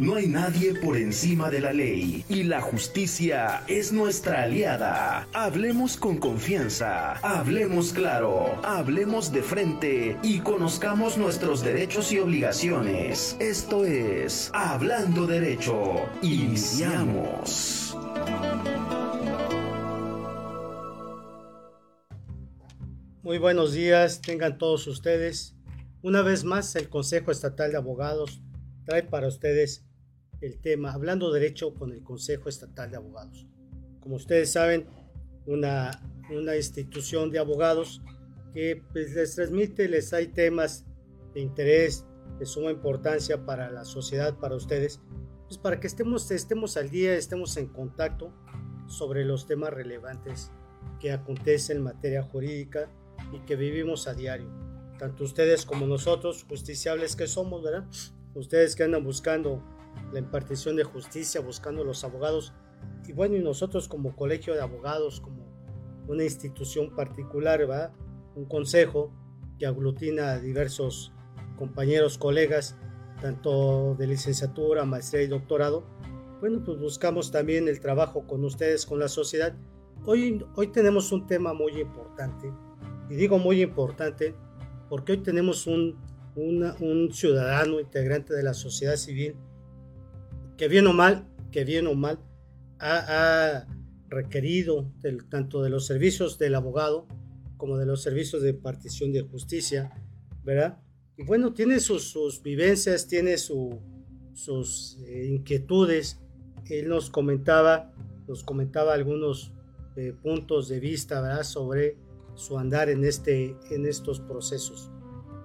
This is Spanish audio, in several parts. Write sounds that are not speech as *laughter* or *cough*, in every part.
No hay nadie por encima de la ley y la justicia es nuestra aliada. Hablemos con confianza, hablemos claro, hablemos de frente y conozcamos nuestros derechos y obligaciones. Esto es Hablando Derecho. Iniciamos. Muy buenos días, tengan todos ustedes. Una vez más, el Consejo Estatal de Abogados trae para ustedes el tema Hablando Derecho con el Consejo Estatal de Abogados. Como ustedes saben, una, una institución de abogados que pues, les transmite, les hay temas de interés, de suma importancia para la sociedad, para ustedes, pues para que estemos, estemos al día, estemos en contacto sobre los temas relevantes que acontecen en materia jurídica y que vivimos a diario. Tanto ustedes como nosotros, justiciables que somos, ¿verdad? Ustedes que andan buscando la impartición de justicia, buscando los abogados. Y bueno, y nosotros como colegio de abogados, como una institución particular, ¿verdad? un consejo que aglutina a diversos compañeros, colegas, tanto de licenciatura, maestría y doctorado. Bueno, pues buscamos también el trabajo con ustedes, con la sociedad. Hoy, hoy tenemos un tema muy importante, y digo muy importante porque hoy tenemos un, un ciudadano integrante de la sociedad civil que bien o mal, que bien o mal, ha, requerido tanto de los servicios del abogado como de los servicios de partición de justicia, ¿verdad? Y bueno, tiene sus, vivencias, tiene sus eh, inquietudes. Él nos comentaba, nos comentaba algunos eh, puntos de vista, ¿verdad? Sobre su andar en, este, en estos procesos.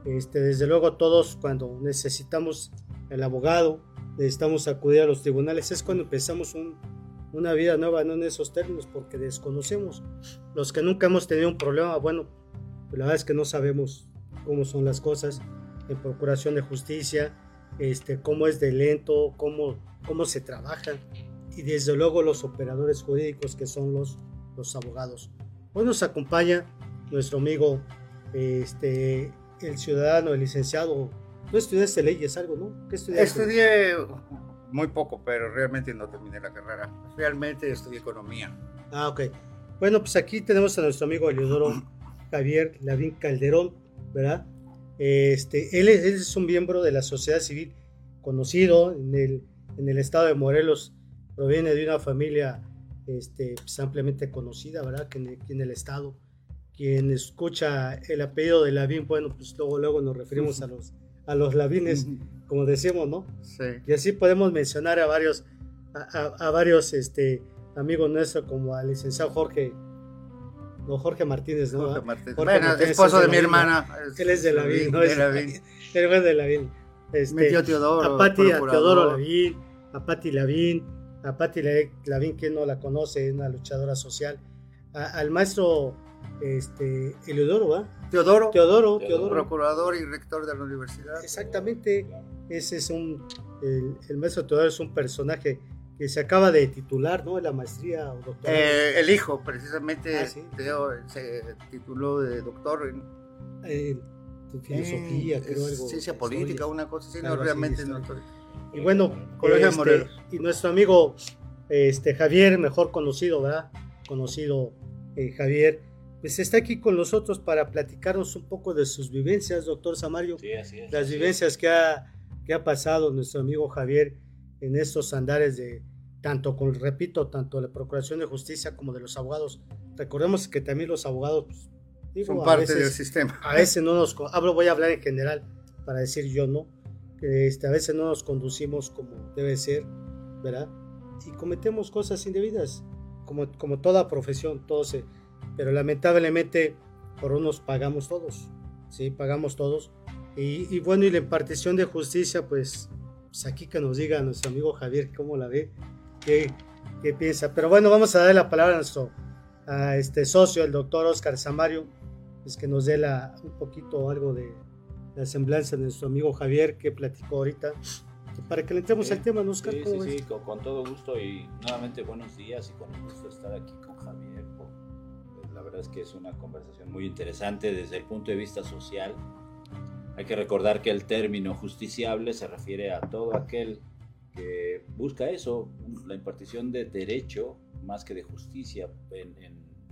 Este, desde luego todos cuando necesitamos el abogado, necesitamos acudir a los tribunales, es cuando empezamos una vida nueva, no en esos términos, porque desconocemos. Los que nunca hemos tenido un problema, bueno, pues la verdad es que no sabemos cómo son las cosas en procuración de justicia, este, cómo es de lento, cómo, cómo se trabaja, y desde luego los operadores jurídicos que son los, los abogados. Hoy nos acompaña nuestro amigo, este, el ciudadano, el licenciado ¿Tú estudiaste leyes algo, no? ¿Qué estudiaste? Estudié muy poco, pero realmente no terminé la carrera. Realmente estudié economía. Ah, ok. Bueno, pues aquí tenemos a nuestro amigo Eleodoro Javier Lavín Calderón, ¿verdad? Este, él, es, un miembro de la sociedad civil conocido en el, en el estado de Morelos. Proviene de una familia este, pues, ampliamente conocida, ¿verdad? Que en, en el estado. Quien escucha el apellido de Lavín, bueno, pues luego, luego nos referimos a *laughs* los a los lavines, como decimos, ¿no? Sí. Y así podemos mencionar a varios, a, varios este, amigos nuestros, como al licenciado Jorge, no, Jorge Martínez, ¿no? Jorge Martínez. bueno, esposo de, mi hermana. Él es de Lavín, ¿no? De Lavín. *laughs* Él es de Lavín. Este, mi tío Teodoro. A Pati, a Teodoro Lavín, a Pati Lavín, a Pati Lavín, quien no la conoce, es una luchadora social. al maestro este, Eleodoro, ¿va? Teodoro. Teodoro, Teodoro. Procurador y rector de la universidad. Exactamente. Ese es un. El, maestro Teodoro es un personaje que se acaba de titular, ¿no? La maestría o doctorado. Eh, el hijo, precisamente, ah, se tituló de doctor en. filosofía, creo algo. Ciencia política, una cosa así, no, realmente no. Y bueno, este, y nuestro amigo este, Javier, mejor conocido, ¿verdad? Conocido eh, Javier pues está aquí con nosotros para platicarnos un poco de sus vivencias, doctor Samario. Sí, así es. Las vivencias que ha, que ha pasado nuestro amigo Javier en estos andares de, tanto con, repito, tanto de la Procuración de Justicia como de los abogados. Recordemos que también los abogados pues, son parte del sistema. A veces no nos, hablo, voy a hablar en general para decir yo no, que este, a veces no nos conducimos como debe ser, ¿verdad? Y cometemos cosas indebidas, como, como toda profesión, todo se pero lamentablemente por unos pagamos todos, ¿sí? Pagamos todos. Y, bueno, y la impartición de justicia, pues, pues, aquí que nos diga nuestro amigo Javier cómo la ve, qué, qué piensa. Pero bueno, vamos a darle la palabra a nuestro a este socio, el doctor Oscar Samario, pues que nos dé la, un poquito algo de la semblanza de nuestro amigo Javier que platicó ahorita para que le entremos al tema, ¿no, Oscar? Sí, sí, sí, con, con, todo gusto y nuevamente buenos días y con el gusto de estar aquí es que es una conversación muy interesante desde el punto de vista social. Hay que recordar que el término justiciable se refiere a todo aquel que busca eso, la impartición de derecho más que de justicia en,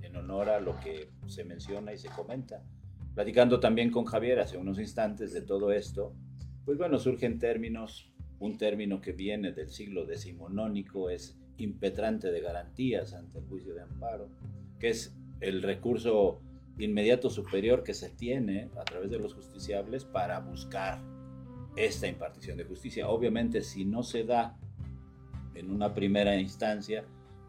en honor a lo que se menciona y se comenta. Platicando también con Javier hace unos instantes de todo esto, pues bueno, surgen términos, un término que viene del siglo decimonónico es impetrante de garantías ante el juicio de amparo, que es el recurso inmediato superior que se tiene a través de los justiciables para buscar esta impartición de justicia. Obviamente, si no se da en una primera instancia,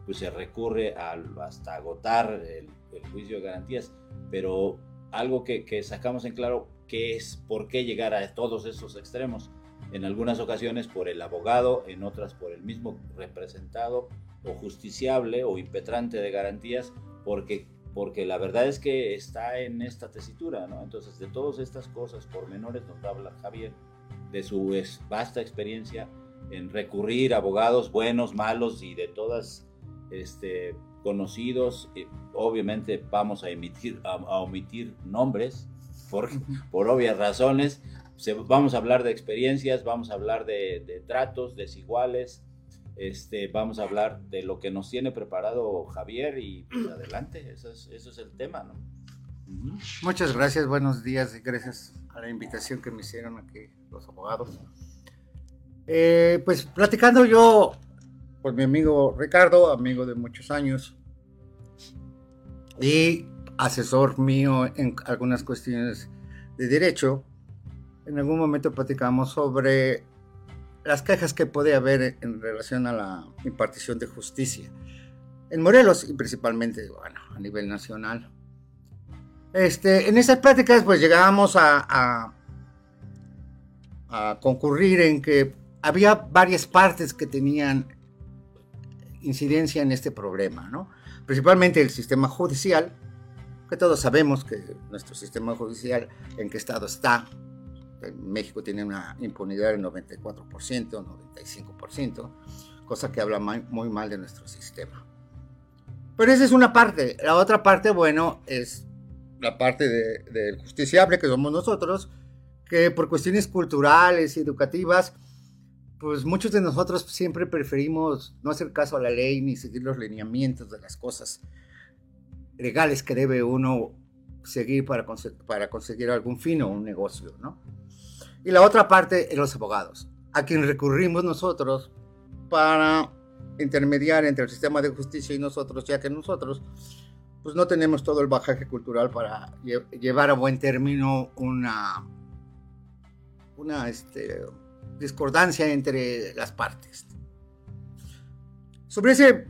pues se recurre hasta agotar el, juicio de garantías, pero algo que, que, sacamos en claro que es por qué llegar a todos esos extremos. En algunas ocasiones por el abogado, en otras por el mismo representado o justiciable o impetrante de garantías, porque porque la verdad es que está en esta tesitura, ¿no? Entonces, de todas estas cosas, por menores, nos habla Javier, de su vasta experiencia en recurrir a abogados buenos, malos y de todas este, conocidos. obviamente vamos a, emitir, a, omitir nombres por, por obvias razones. vamos a hablar de experiencias, vamos a hablar de, de tratos desiguales, este, vamos a hablar de lo que nos tiene preparado Javier y pues, adelante, eso es, el tema, ¿no? Muchas gracias, buenos días y gracias a la invitación que me hicieron aquí los abogados. Eh, pues platicando yo con mi amigo Ricardo, amigo de muchos años y asesor mío en algunas cuestiones de derecho, en algún momento platicamos sobre las quejas que puede haber en relación a la impartición de justicia en Morelos y principalmente bueno, a nivel nacional. Este, en esas pláticas pues llegábamos a, a, concurrir en que había varias partes que tenían incidencia en este problema, ¿no? principalmente el sistema judicial, que todos sabemos que nuestro sistema judicial en qué estado está, México tiene una impunidad del 94%, 95%, cosa que habla muy mal de nuestro sistema. Pero esa es una parte. La otra parte, bueno, es la parte del de justiciable que somos nosotros, que por cuestiones culturales y educativas, pues muchos de nosotros siempre preferimos no hacer caso a la ley ni seguir los lineamientos de las cosas legales que debe uno seguir para, para conseguir algún fin o un negocio, ¿no? Y la otra parte, los abogados, a quien recurrimos nosotros para intermediar entre el sistema de justicia y nosotros, ya que nosotros pues no tenemos todo el bajaje cultural para llevar a buen término una, una este, discordancia entre las partes. Sobre ese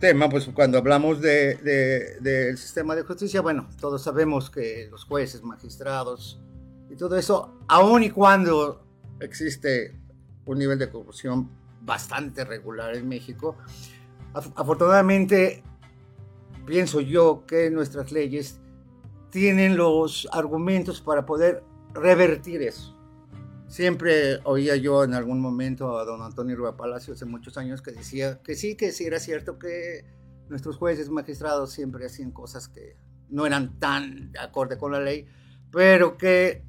tema, pues cuando hablamos del de, sistema de justicia, bueno, todos sabemos que los jueces, magistrados, y todo eso, aun y cuando existe un nivel de corrupción bastante regular en México, afortunadamente pienso yo que nuestras leyes tienen los argumentos para poder revertir eso. Siempre oía yo en algún momento a don Antonio Rua Palacio hace muchos años que decía que sí, que sí era cierto que nuestros jueces, magistrados siempre hacían cosas que no eran tan de acorde con la ley, pero que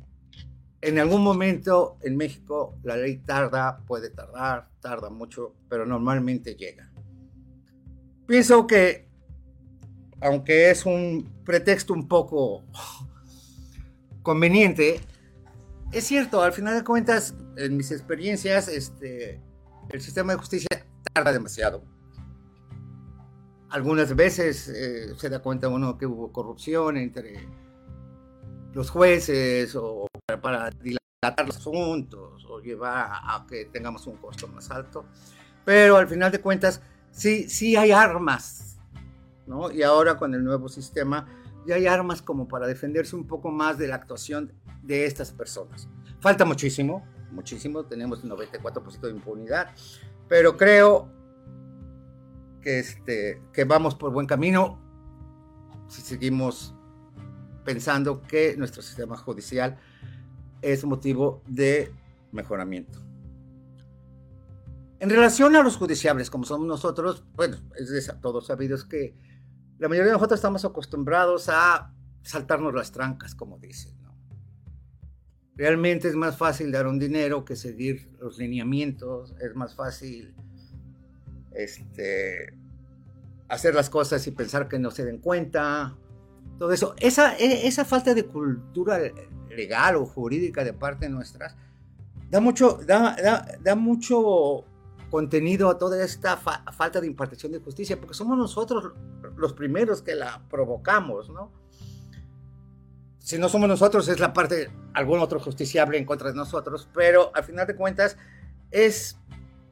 en algún momento en México la ley tarda, puede tardar, tarda mucho, pero normalmente llega. Pienso que, aunque es un pretexto un poco *sighs* conveniente, es cierto, al final de cuentas, en mis experiencias, este, el sistema de justicia tarda demasiado. Algunas veces eh, se da cuenta uno que hubo corrupción entre los jueces o para, dilatar los asuntos o llevar a, que tengamos un costo más alto. Pero al final de cuentas, sí, sí hay armas, ¿no? Y ahora con el nuevo sistema, ya hay armas como para defenderse un poco más de la actuación de estas personas. Falta muchísimo, muchísimo, tenemos un 94% de impunidad, pero creo que, este, que vamos por buen camino si seguimos pensando que nuestro sistema judicial es motivo de mejoramiento. En relación a los judiciables, como somos nosotros, bueno, es de todos sabidos que la mayoría de nosotros estamos acostumbrados a saltarnos las trancas, como dicen. Realmente es más fácil dar un dinero que seguir los lineamientos, es más fácil este, hacer las cosas y pensar que no se den cuenta, todo eso. Esa, e, esa falta de cultura legal o jurídica de parte nuestras da mucho, da, da, mucho contenido a toda esta falta de impartición de justicia, porque somos nosotros los primeros que la provocamos, ¿no? Si no somos nosotros, es la parte, algún otro justiciable en contra de nosotros, pero al final de cuentas es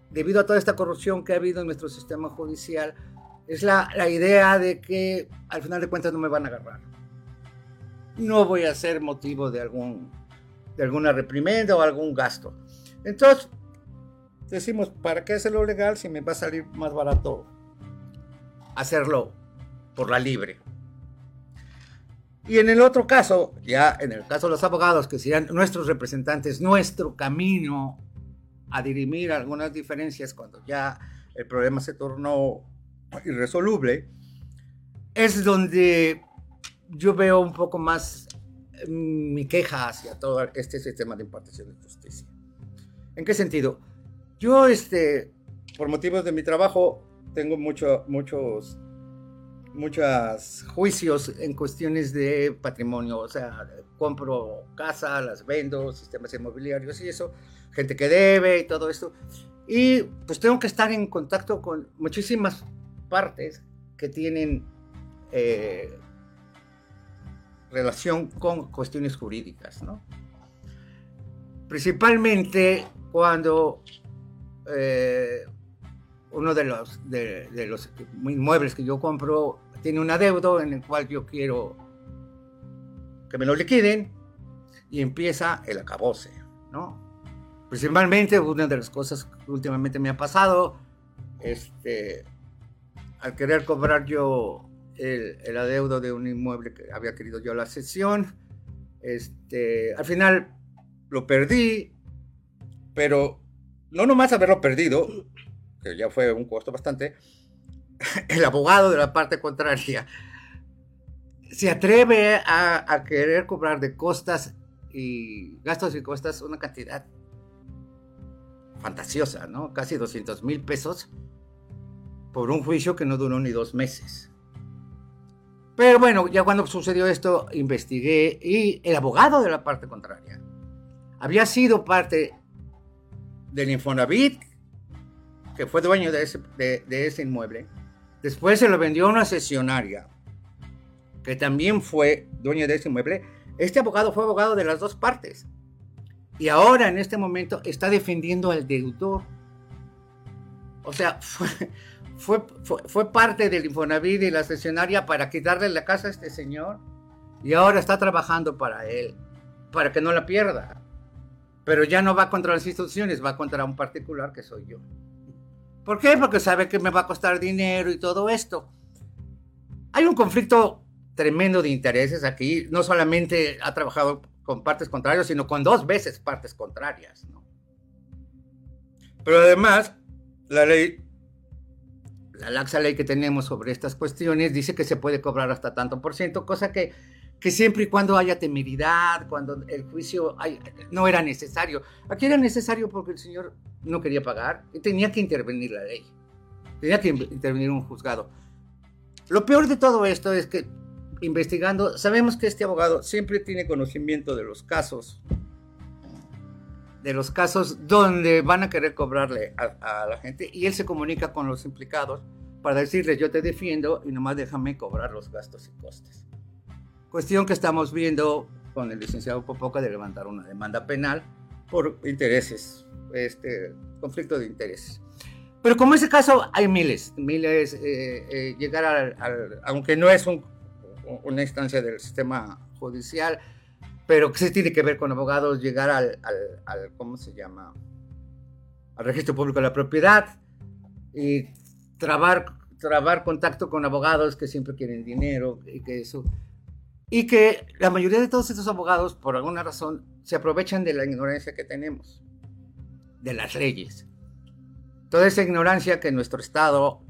debido a toda esta corrupción que ha habido en nuestro sistema judicial, es la, la idea de que al final de cuentas no me van a agarrar. No voy a ser motivo de, algún, de alguna reprimenda o algún gasto. Entonces, decimos, ¿para qué hacerlo legal si me va a salir más barato hacerlo por la libre? Y en el otro caso, ya en el caso de los abogados, que serían nuestros representantes, nuestro camino a dirimir algunas diferencias cuando ya el problema se tornó irresoluble, es donde yo veo un poco más mm, mi queja hacia todo este sistema de impartición de justicia. ¿En qué sentido? Yo, este, por motivos de mi trabajo, tengo mucho, muchos, muchos juicios en cuestiones de patrimonio, o sea, compro casa, las vendo, sistemas inmobiliarios y eso, gente que debe y todo esto. Y pues tengo que estar en contacto con muchísimas partes que tienen eh, relación con cuestiones jurídicas, ¿no? Principalmente cuando eh, uno de los, de, los inmuebles que yo compro tiene un adeudo en el cual yo quiero que me lo liquiden y empieza el acabose, ¿no? Principalmente una de las cosas que últimamente me ha pasado, este, al querer cobrar yo el, adeudo de un inmueble que había querido yo la sesión, este, al final lo perdí, pero no nomás haberlo perdido, que ya fue un costo bastante, *laughs* el abogado de la parte contraria se atreve a, a querer cobrar de costas y gastos y costas una cantidad fantasiosa, ¿no? Casi 200 mil pesos por un juicio que no duró ni dos meses. Pero bueno, ya cuando sucedió esto, investigué y el abogado de la parte contraria había sido parte del Infonavit, que fue dueño de ese, de, ese inmueble. Después se lo vendió a una sesionaria, que también fue dueño de ese inmueble. Este abogado fue abogado de las dos partes. Y ahora, en este momento, está defendiendo al deudor. O sea, *laughs* fue, fue, parte del Infonavit y la sesionaria para quitarle la casa a este señor. Y ahora está trabajando para él, para que no la pierda. Pero ya no va contra las instituciones, va contra un particular que soy yo. ¿Por qué? Porque sabe que me va a costar dinero y todo esto. Hay un conflicto tremendo de intereses aquí. No solamente ha trabajado con partes contrarias, sino con dos veces partes contrarias. ¿no? Pero además, la ley, la laxa ley que tenemos sobre estas cuestiones dice que se puede cobrar hasta tanto por ciento, cosa que, que siempre y cuando haya temeridad, cuando el juicio no era necesario. Aquí era necesario porque el señor no quería pagar y tenía que intervenir la ley. Tenía que intervenir un juzgado. Lo peor de todo esto es que investigando, sabemos que este abogado siempre tiene conocimiento de los casos, de los casos donde van a querer cobrarle a, la gente y él se comunica con los implicados para decirles yo te defiendo y nomás déjame cobrar los gastos y costes. Cuestión que estamos viendo con el licenciado Popoca de levantar una demanda penal por intereses, este conflicto de intereses. Pero como ese caso hay miles, miles, eh, eh, llegar al, aunque no es un una instancia del sistema judicial, pero que se tiene que ver con abogados, llegar al, al, ¿cómo se llama? Al registro público de la propiedad y trabar, trabar contacto con abogados que siempre quieren dinero y que eso. Y que la mayoría de todos estos abogados, por alguna razón, se aprovechan de la ignorancia que tenemos, de las leyes. Toda esa ignorancia que nuestro Estado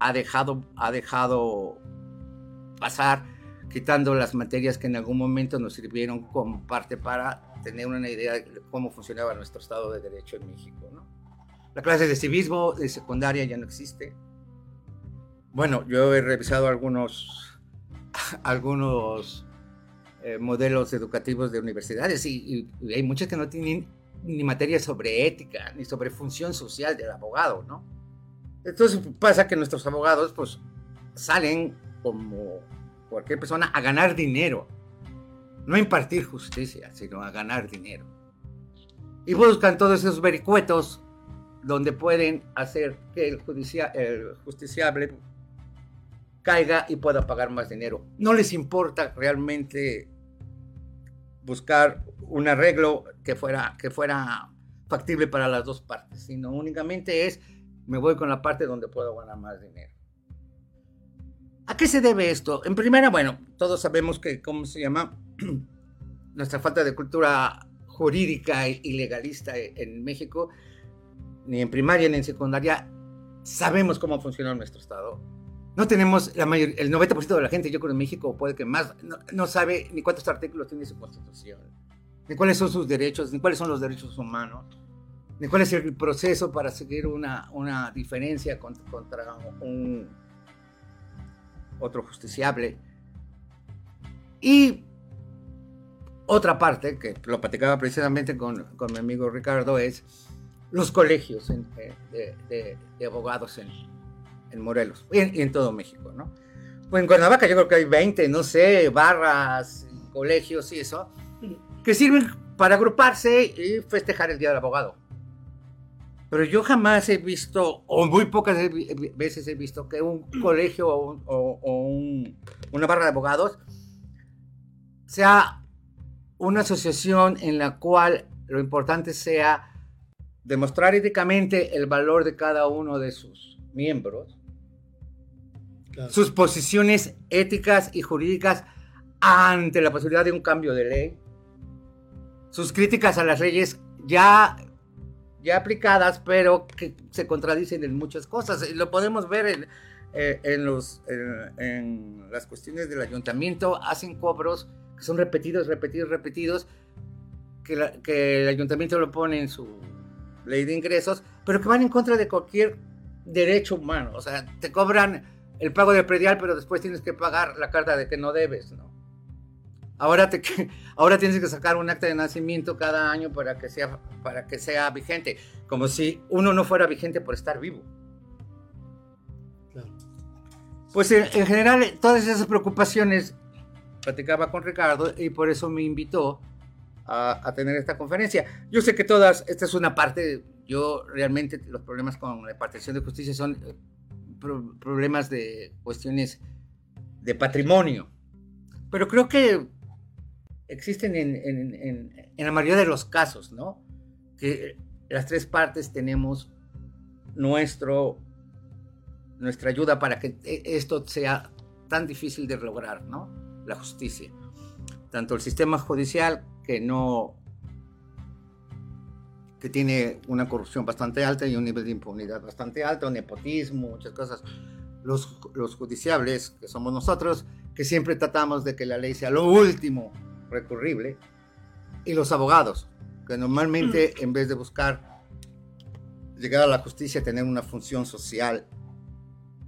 ha dejado, ha dejado pasar quitando las materias que en algún momento nos sirvieron como parte para tener una idea de cómo funcionaba nuestro Estado de Derecho en México. ¿no? La clase de civismo de secundaria ya no existe. Bueno, yo he revisado algunos, *laughs* algunos eh, modelos educativos de universidades y, hay muchas que no tienen ni materia sobre ética, ni sobre función social del abogado, ¿no? Entonces pasa que nuestros abogados pues salen como cualquier persona a ganar dinero, no a impartir justicia, sino a ganar dinero. Y buscan todos esos vericuetos donde pueden hacer que el, justiciable caiga y pueda pagar más dinero. No les importa realmente buscar un arreglo que fuera, que fuera factible para las dos partes, sino únicamente es me voy con la parte donde puedo ganar más dinero. ¿A qué se debe esto? En primera, bueno, todos sabemos que, ¿cómo se llama? *clears throat* Nuestra falta de cultura jurídica y legalista en México, ni en primaria ni en secundaria, sabemos cómo funciona nuestro Estado no tenemos, la mayor, el 90% de la gente, yo creo en México, puede que más, no, sabe ni cuántos artículos tiene su constitución, ni cuáles son sus derechos, ni cuáles son los derechos humanos, ni cuál es el proceso para seguir una, una diferencia contra, contra un otro justiciable. Y otra parte, que lo platicaba precisamente con, con mi amigo Ricardo, es los colegios de, de, de abogados en, en Morelos y en, todo México, ¿no? Pues en Cuernavaca yo creo que hay 20, no sé, barras, colegios y eso, que sirven para agruparse y festejar el Día del Abogado. Pero yo jamás he visto, o muy pocas veces he visto, que un colegio o, una barra de abogados sea una asociación en la cual lo importante sea demostrar éticamente el valor de cada uno de sus miembros sus posiciones éticas y jurídicas ante la posibilidad de un cambio de ley, sus críticas a las leyes ya, ya aplicadas, pero que se contradicen en muchas cosas. Lo podemos ver en, eh, los, en, las cuestiones del ayuntamiento, hacen cobros que son repetidos, repetidos, repetidos, que el ayuntamiento lo pone en su ley de ingresos, pero que van en contra de cualquier derecho humano. O sea, te cobran el pago de predial, pero después tienes que pagar la carta de que no debes, ¿no? Ahora, te, *laughs* ahora tienes que sacar un acta de nacimiento cada año para que, sea, para que sea vigente, como si uno no fuera vigente por estar vivo. Pues en, general, todas esas preocupaciones platicaba con Ricardo y por eso me invitó a, a, tener esta conferencia. Yo sé que todas, esta es una parte, yo realmente los problemas con la impartición de justicia son problemas de cuestiones de patrimonio. Pero creo que existen en, la mayoría de los casos, ¿no? Que las tres partes tenemos nuestro, nuestra ayuda para que e, esto sea tan difícil de lograr, ¿no? La justicia. Tanto el sistema judicial que no que tiene una corrupción bastante alta y un nivel de impunidad bastante alto, nepotismo, muchas cosas. Los, los judiciables, que somos nosotros, que siempre tratamos de que la ley sea lo último recurrible, y los abogados, que normalmente mm. en vez de buscar llegar a la justicia, tener una función social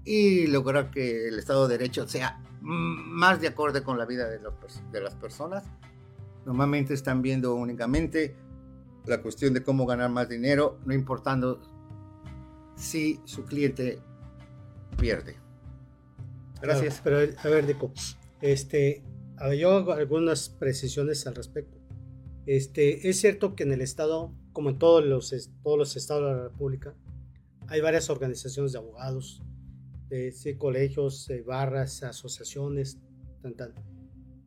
y lograr que el Estado de Derecho sea más de acorde con la vida de, de las personas, normalmente están viendo únicamente la cuestión de cómo ganar más dinero, no importando si su cliente pierde. Gracias. pero a ver, Dico, este, yo algunas precisiones al respecto. Este, es cierto que en el Estado, como en todos los, todos los estados de la República, hay varias organizaciones de abogados, de, colegios, barras, asociaciones, tal, tal.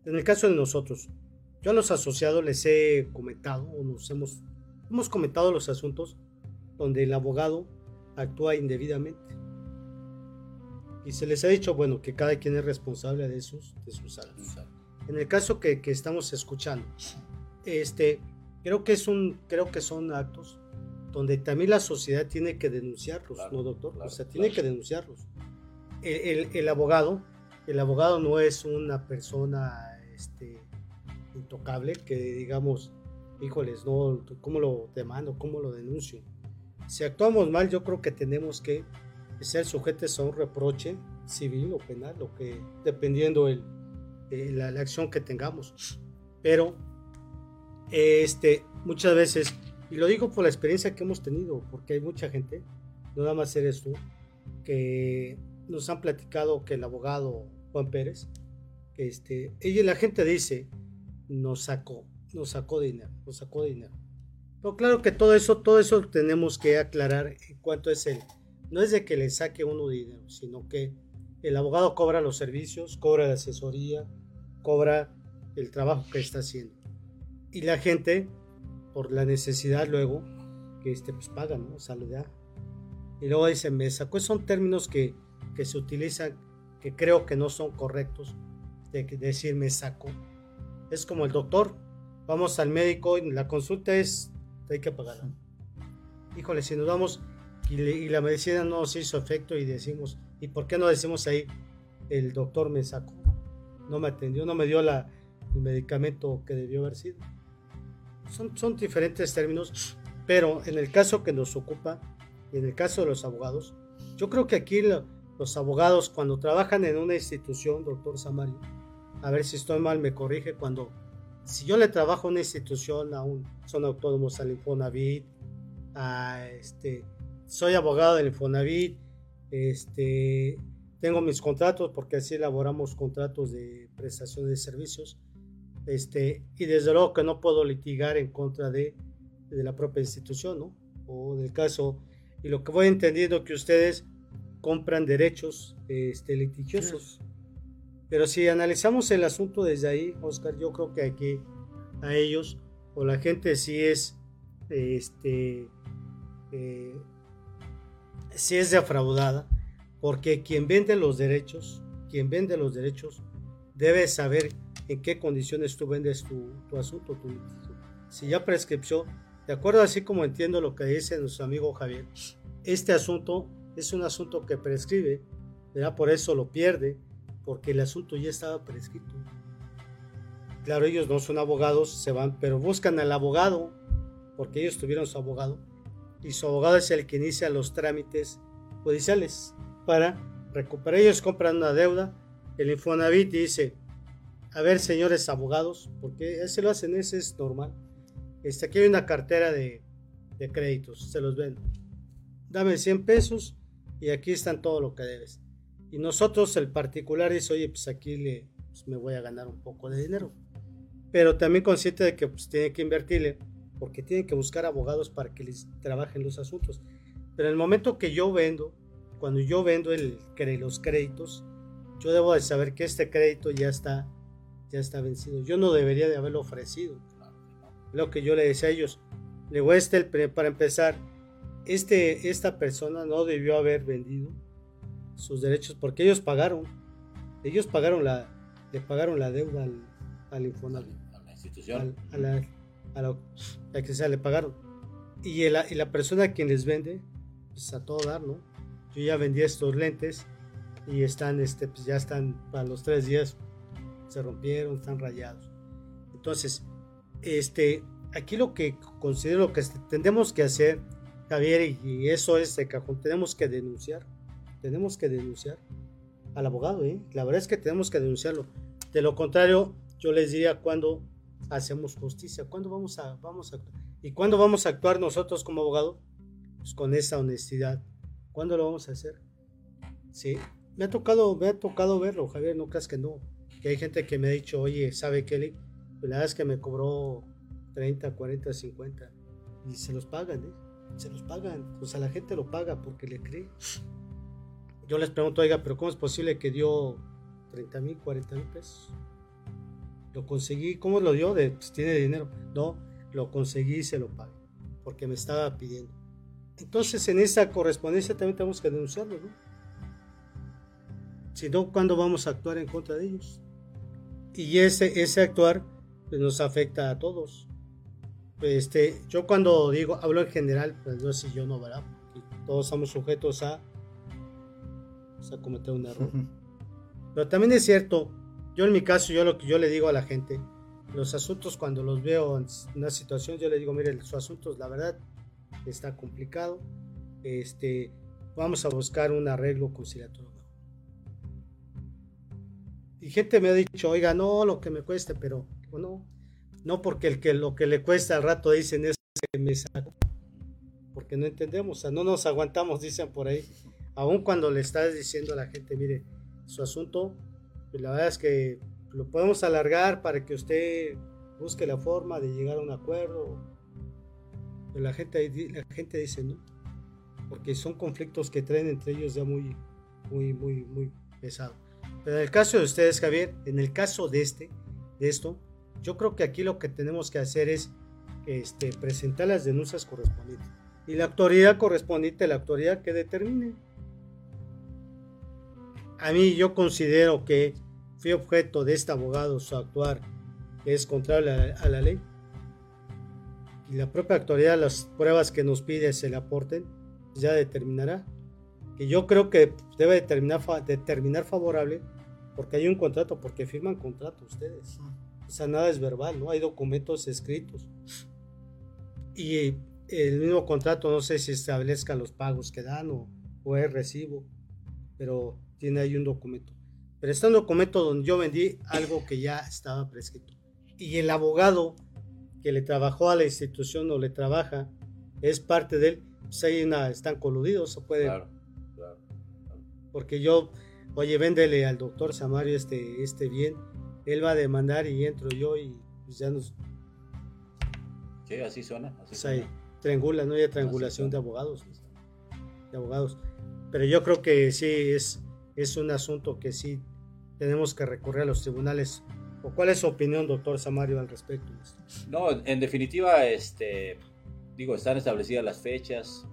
En el caso de nosotros, yo a los asociados les he comentado, o nos hemos Hemos comentado los asuntos donde el abogado actúa indebidamente. Y se les ha dicho, bueno, que cada quien es responsable de sus, de sus actos. En el caso que, que, estamos escuchando, este, creo, que es un, creo que son actos donde también la sociedad tiene que denunciarlos, ¿no, doctor? o sea, tiene que denunciarlos. El, el, el, abogado, el abogado no es una persona este, intocable que, digamos, híjoles, no, ¿cómo lo demando? ¿Cómo lo denuncio? si actuamos mal, yo creo que tenemos que ser sujetos a un reproche civil o penal, lo que dependiendo el, la, la, acción que tengamos. Pero este, muchas veces, y lo digo por la experiencia que hemos tenido, porque hay mucha gente, no nada más eres tú, que nos han platicado que el abogado Juan Pérez, este, ella, la gente dice, nos sacó, nos sacó dinero, nos sacó dinero. Pero claro que todo eso, todo eso tenemos que aclarar en cuanto es el, no es de que le saque uno dinero, sino que el abogado cobra los servicios, cobra la asesoría, cobra el trabajo que está haciendo. Y la gente, por la necesidad luego, que este, pues pagan, ¿no? Salud Y luego dicen, me sacó, son términos que, que se utilizan que creo que no son correctos, de decir me saco. Es como el doctor, vamos al médico y la consulta es, hay que pagarla. Híjole, si nos vamos y, la medicina no se hizo efecto y decimos, ¿y por qué no decimos ahí, el doctor me sacó? No me atendió, no me dio la, el medicamento que debió haber sido. Son, son diferentes términos, pero en el caso que nos ocupa, y en el caso de los abogados, yo creo que aquí los abogados cuando trabajan en una institución, doctor Samario, a ver si estoy mal, me corrige, cuando si yo le trabajo a una institución, a un, son autónomos al Infonavit, a este, soy abogado del Infonavit, este, tengo mis contratos porque así elaboramos contratos de prestación de servicios, este, y desde luego que no puedo litigar en contra de, de la propia institución, ¿no? O del caso, y lo que voy entendiendo que ustedes compran derechos este, litigiosos. Pero si analizamos el asunto desde ahí, Oscar, yo creo que aquí a ellos o la gente sí es, este, eh, si es defraudada, porque quien vende los derechos, quien vende los derechos, debe saber en qué condiciones tú vendes tu, asunto, tu Si ya prescripción, de acuerdo así como entiendo lo que dice nuestro amigo Javier, este asunto es un asunto que prescribe, ¿verdad? por eso lo pierde, porque el asunto ya estaba prescrito. Claro, ellos no son abogados, se van, pero buscan al abogado, porque ellos tuvieron su abogado, y su abogado es el que inicia los trámites judiciales para recuperar. Ellos compran una deuda, el Infonavit dice, a ver señores abogados, porque ese lo hacen, ese es normal. Este, aquí hay una cartera de, de créditos, se los ven. Dame 100 pesos y aquí están todo lo que debes. Y nosotros, el particular, dice, oye, pues aquí le, pues me voy a ganar un poco de dinero. Pero también consciente de que pues, tiene que invertirle porque tienen que buscar abogados para que les trabajen los asuntos. Pero en el momento que yo vendo, cuando yo vendo el, los créditos, yo debo de saber que este crédito ya está, ya está vencido. Yo no debería de haberlo ofrecido. Lo que yo le decía a ellos, le voy a este, para empezar, este, esta persona no debió haber vendido sus derechos porque ellos pagaron, ellos pagaron la, le pagaron la deuda al, al Infonavit. A la institución. a la, a lo que sea, le pagaron. Y, la, y la persona a quien les vende, pues a todo dar, ¿no? Yo ya vendí estos lentes y están, este, pues ya están para los tres días, se rompieron, están rayados. Entonces, este, aquí lo que considero que tenemos que hacer, Javier, y eso es de cajón, tenemos que denunciar, tenemos que denunciar al abogado, ¿eh? La verdad es que tenemos que denunciarlo. De lo contrario, yo les diría cuando hacemos justicia? ¿Cuándo vamos a, vamos a ¿Y cuándo vamos a actuar nosotros como abogado? Pues con esa honestidad. ¿Cuándo lo vamos a hacer? Sí, me ha tocado, me ha tocado verlo, Javier, no creas que no. Que hay gente que me ha dicho, oye, ¿sabe Kelly? Pues la verdad es que me cobró 30, 40, 50. Y se los pagan, ¿eh? Se los pagan. O sea, la gente lo paga porque le cree. Yo les pregunto, oiga, pero ¿cómo es posible que dio 30 mil, 40 mil pesos? Lo conseguí, ¿cómo lo dio? De, pues, tiene dinero. No, lo conseguí y se lo pagué, porque me estaba pidiendo. Entonces, en esa correspondencia también tenemos que denunciarlo, ¿no? Si no, ¿cuándo vamos a actuar en contra de ellos? Y ese, ese actuar pues, nos afecta a todos. Este, yo cuando digo, hablo en general, pues no si yo no, ¿verdad? todos somos sujetos a, pues, a cometer un error. Pero también es cierto yo en mi caso, yo lo que yo le digo a la gente, los asuntos cuando los veo en una situación, yo le digo, mire, sus asuntos, la verdad, está complicado. este, vamos a buscar un arreglo conciliatorio. Y gente me ha dicho, oiga, no, lo que me cueste, pero bueno, no porque el que lo que le cuesta al rato dicen es que me saco. Porque no entendemos, o sea, no nos aguantamos, dicen por ahí. Aún cuando le estás diciendo a la gente, mire, su asunto, pues la verdad es que lo podemos alargar para que usted busque la forma de llegar a un acuerdo. La gente, la gente dice no, porque son conflictos que traen entre ellos ya muy, muy, muy, muy pesado. Pero en el caso de ustedes, Javier, en el caso de este, de esto, yo creo que aquí lo que tenemos que hacer es este, presentar las denuncias correspondientes. Y la autoridad correspondiente, la autoridad que determine. A mí yo considero que fui objeto de este abogado su actuar es contrario a la, ley. Y la propia autoridad, las pruebas que nos pide se le aporten, ya determinará. Que yo creo que debe determinar, determinar favorable porque hay un contrato, porque firman contrato ustedes. O sea, nada es verbal, ¿no? Hay documentos escritos. Y el mismo contrato, no sé si establezca los pagos que dan o, o es recibo, pero tiene ahí un documento. Pero está un documento donde yo vendí algo que ya estaba prescrito. Y el abogado que le trabajó a la institución o le trabaja es parte de él. Pues ahí una, están coludidos, se puede. Claro, claro, Porque yo, oye, véndele al doctor Samario este, este bien él va a demandar y entro yo y pues ya nos... Sí, así suena. Así pues triangula, no hay triangulación de abogados. De abogados. Pero yo creo que sí es, es un asunto que sí tenemos que recurrir a los tribunales. ¿O cuál es su opinión, doctor Samario, al respecto? No, en definitiva, este, digo, están establecidas las fechas,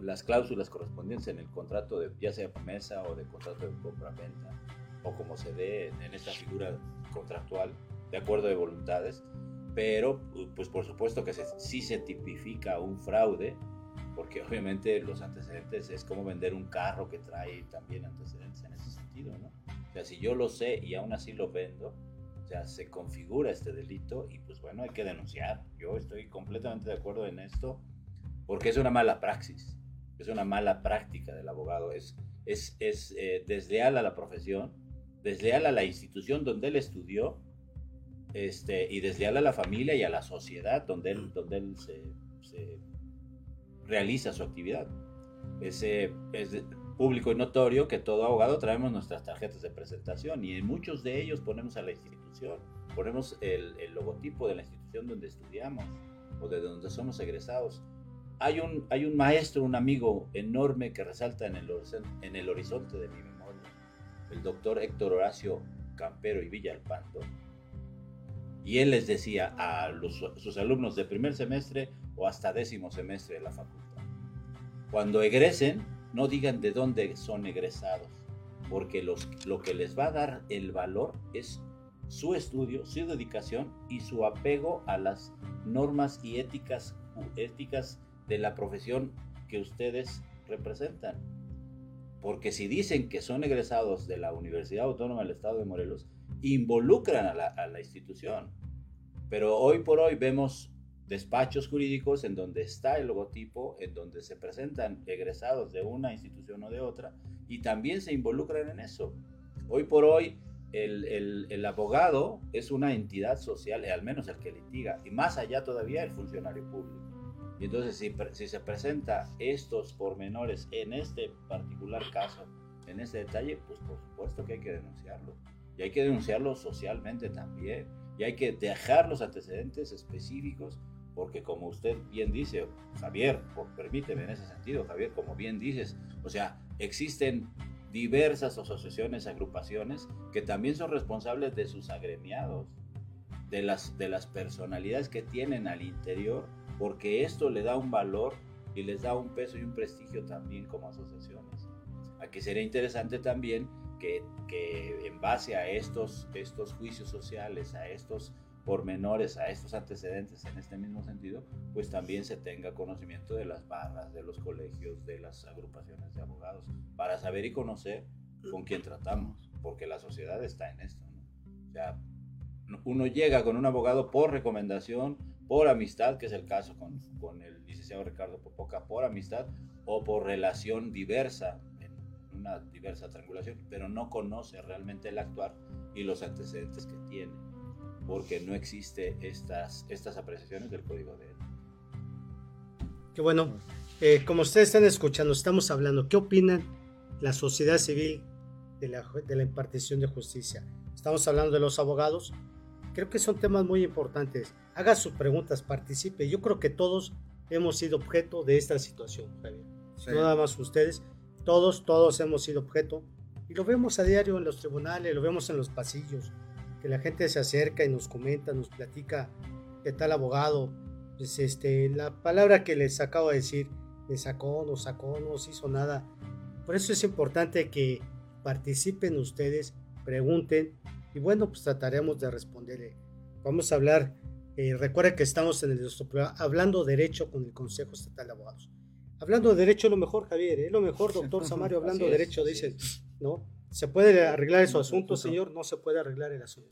las cláusulas correspondientes en el contrato de ya sea promesa o de contrato de compra-venta o como se dé en esta figura contractual de acuerdo de voluntades, pero pues por supuesto que sí se tipifica un fraude, porque obviamente los antecedentes es como vender un carro que trae también antecedentes en ese sentido, ¿no? O sea, si yo lo sé y aún así lo vendo, o sea, se configura este delito y pues bueno, hay que denunciar. Yo estoy completamente de acuerdo en esto, porque es una mala praxis, es una mala práctica del abogado, es, es, es eh, desleal a la profesión desleal a la institución donde él estudió este, y desleal a la familia y a la sociedad donde él, donde él se, realiza su actividad. Ese es público y notorio que todo abogado traemos nuestras tarjetas de presentación y en muchos de ellos ponemos a la institución, ponemos el, logotipo de la institución donde estudiamos o de donde somos egresados. Hay un, hay un maestro, un amigo enorme que resalta en el, en el horizonte de mi el doctor Héctor Horacio Campero y Villalpando, y él les decía a sus alumnos de primer semestre o hasta décimo semestre de la facultad, cuando egresen, no digan de dónde son egresados, porque los, lo que les va a dar el valor es su estudio, su dedicación y su apego a las normas y éticas, éticas de la profesión que ustedes representan. Porque si dicen que son egresados de la Universidad Autónoma del Estado de Morelos, involucran a la, institución. Pero hoy por hoy vemos despachos jurídicos en donde está el logotipo, en donde se presentan egresados de una institución o de otra, y también se involucran en eso. Hoy por hoy el, el, abogado es una entidad social, al menos el que litiga, y más allá todavía el funcionario público. Y entonces si, si se presenta estos pormenores en este particular caso, en este detalle, pues por supuesto que hay que denunciarlo. Y hay que denunciarlo socialmente también. Y hay que dejar los antecedentes específicos, porque como usted bien dice, Javier, permíteme en ese sentido, Javier, como bien dices, o sea, existen diversas asociaciones, agrupaciones que también son responsables de sus agremiados, de las, de las personalidades que tienen al interior porque esto le da un valor y les da un peso y un prestigio también como asociaciones. Aquí sería interesante también que, en base a estos, estos juicios sociales, a estos pormenores, a estos antecedentes en este mismo sentido, pues también se tenga conocimiento de las barras, de los colegios, de las agrupaciones de abogados, para saber y conocer con quién tratamos, porque la sociedad está en esto. Uno llega con un abogado por recomendación, por amistad, que es el caso con, con el licenciado Ricardo Popoca, por amistad, o por relación diversa, en una diversa triangulación, pero no conoce realmente el actuar y los antecedentes que tiene, porque no existe estas, estas apreciaciones del código de él. Qué bueno. Eh, como ustedes están escuchando, estamos hablando, ¿qué opinan la sociedad civil de la, de la impartición de justicia? Estamos hablando de los abogados. Creo que son temas muy importantes. Haga sus preguntas, participe. Yo creo que todos hemos sido objeto de esta situación, Javier. No nada más ustedes. Todos, todos hemos sido objeto. Y lo vemos a diario en los tribunales, lo vemos en los pasillos. Que la gente se acerca y nos comenta, nos platica qué tal abogado. Pues este, la palabra que les acabo de decir, le sacó, no sacó, no se hizo nada. Por eso es importante que participen ustedes, pregunten y bueno, pues trataremos de responderle. Vamos a hablar, eh, recuerda que estamos en el hablando derecho con el Consejo Estatal de Abogados. Hablando de derecho lo mejor, Javier, es lo mejor, doctor *laughs* Samario, hablando de derecho, dice, ¿no? ¿Se puede arreglar su asunto, señor? No se puede arreglar el asunto.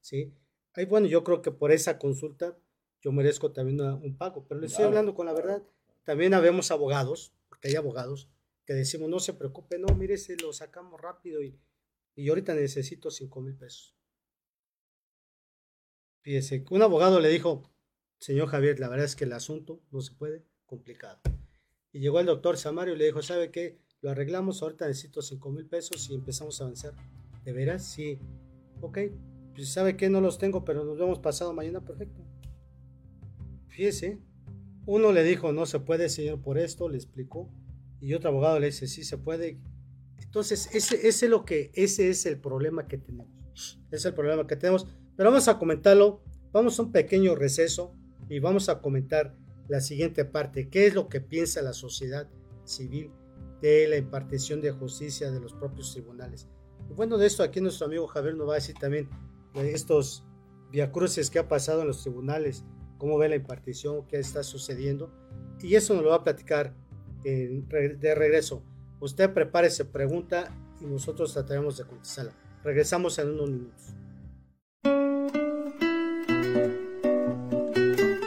¿Sí? Ahí, bueno, yo creo que por esa consulta yo merezco también un pago, pero le estoy hablando con la verdad. También habemos abogados, porque hay abogados, que decimos, no se preocupe, no, mire, se lo sacamos rápido y, y ahorita necesito 5 mil pesos. Fíjese, un abogado le dijo, señor Javier, la verdad es que el asunto no se puede, complicado. Y llegó el doctor Samario y le dijo, ¿sabe qué? Lo arreglamos, ahorita necesito 5 mil pesos y empezamos a avanzar. ¿De veras? Sí. Ok, pues ¿sabe qué? No los tengo, pero nos vemos pasado mañana, perfecto. Fíjese, uno le dijo, no se puede, señor, por esto, le explicó. Y otro abogado le dice, sí se puede. Entonces, ese, ese, es lo que, ese es el problema que tenemos. Ese es el problema que tenemos. Pero vamos a comentarlo. Vamos a un pequeño receso y vamos a comentar la siguiente parte. ¿Qué es lo que piensa la sociedad civil de la impartición de justicia de los propios tribunales? Bueno, de esto aquí nuestro amigo Javier nos va a decir también de estos viacruces que ha pasado en los tribunales cómo ve la impartición, qué está sucediendo. Y eso nos lo va a platicar de regreso. Usted prepárese pregunta y nosotros trataremos de contestarla. Regresamos en unos minutos.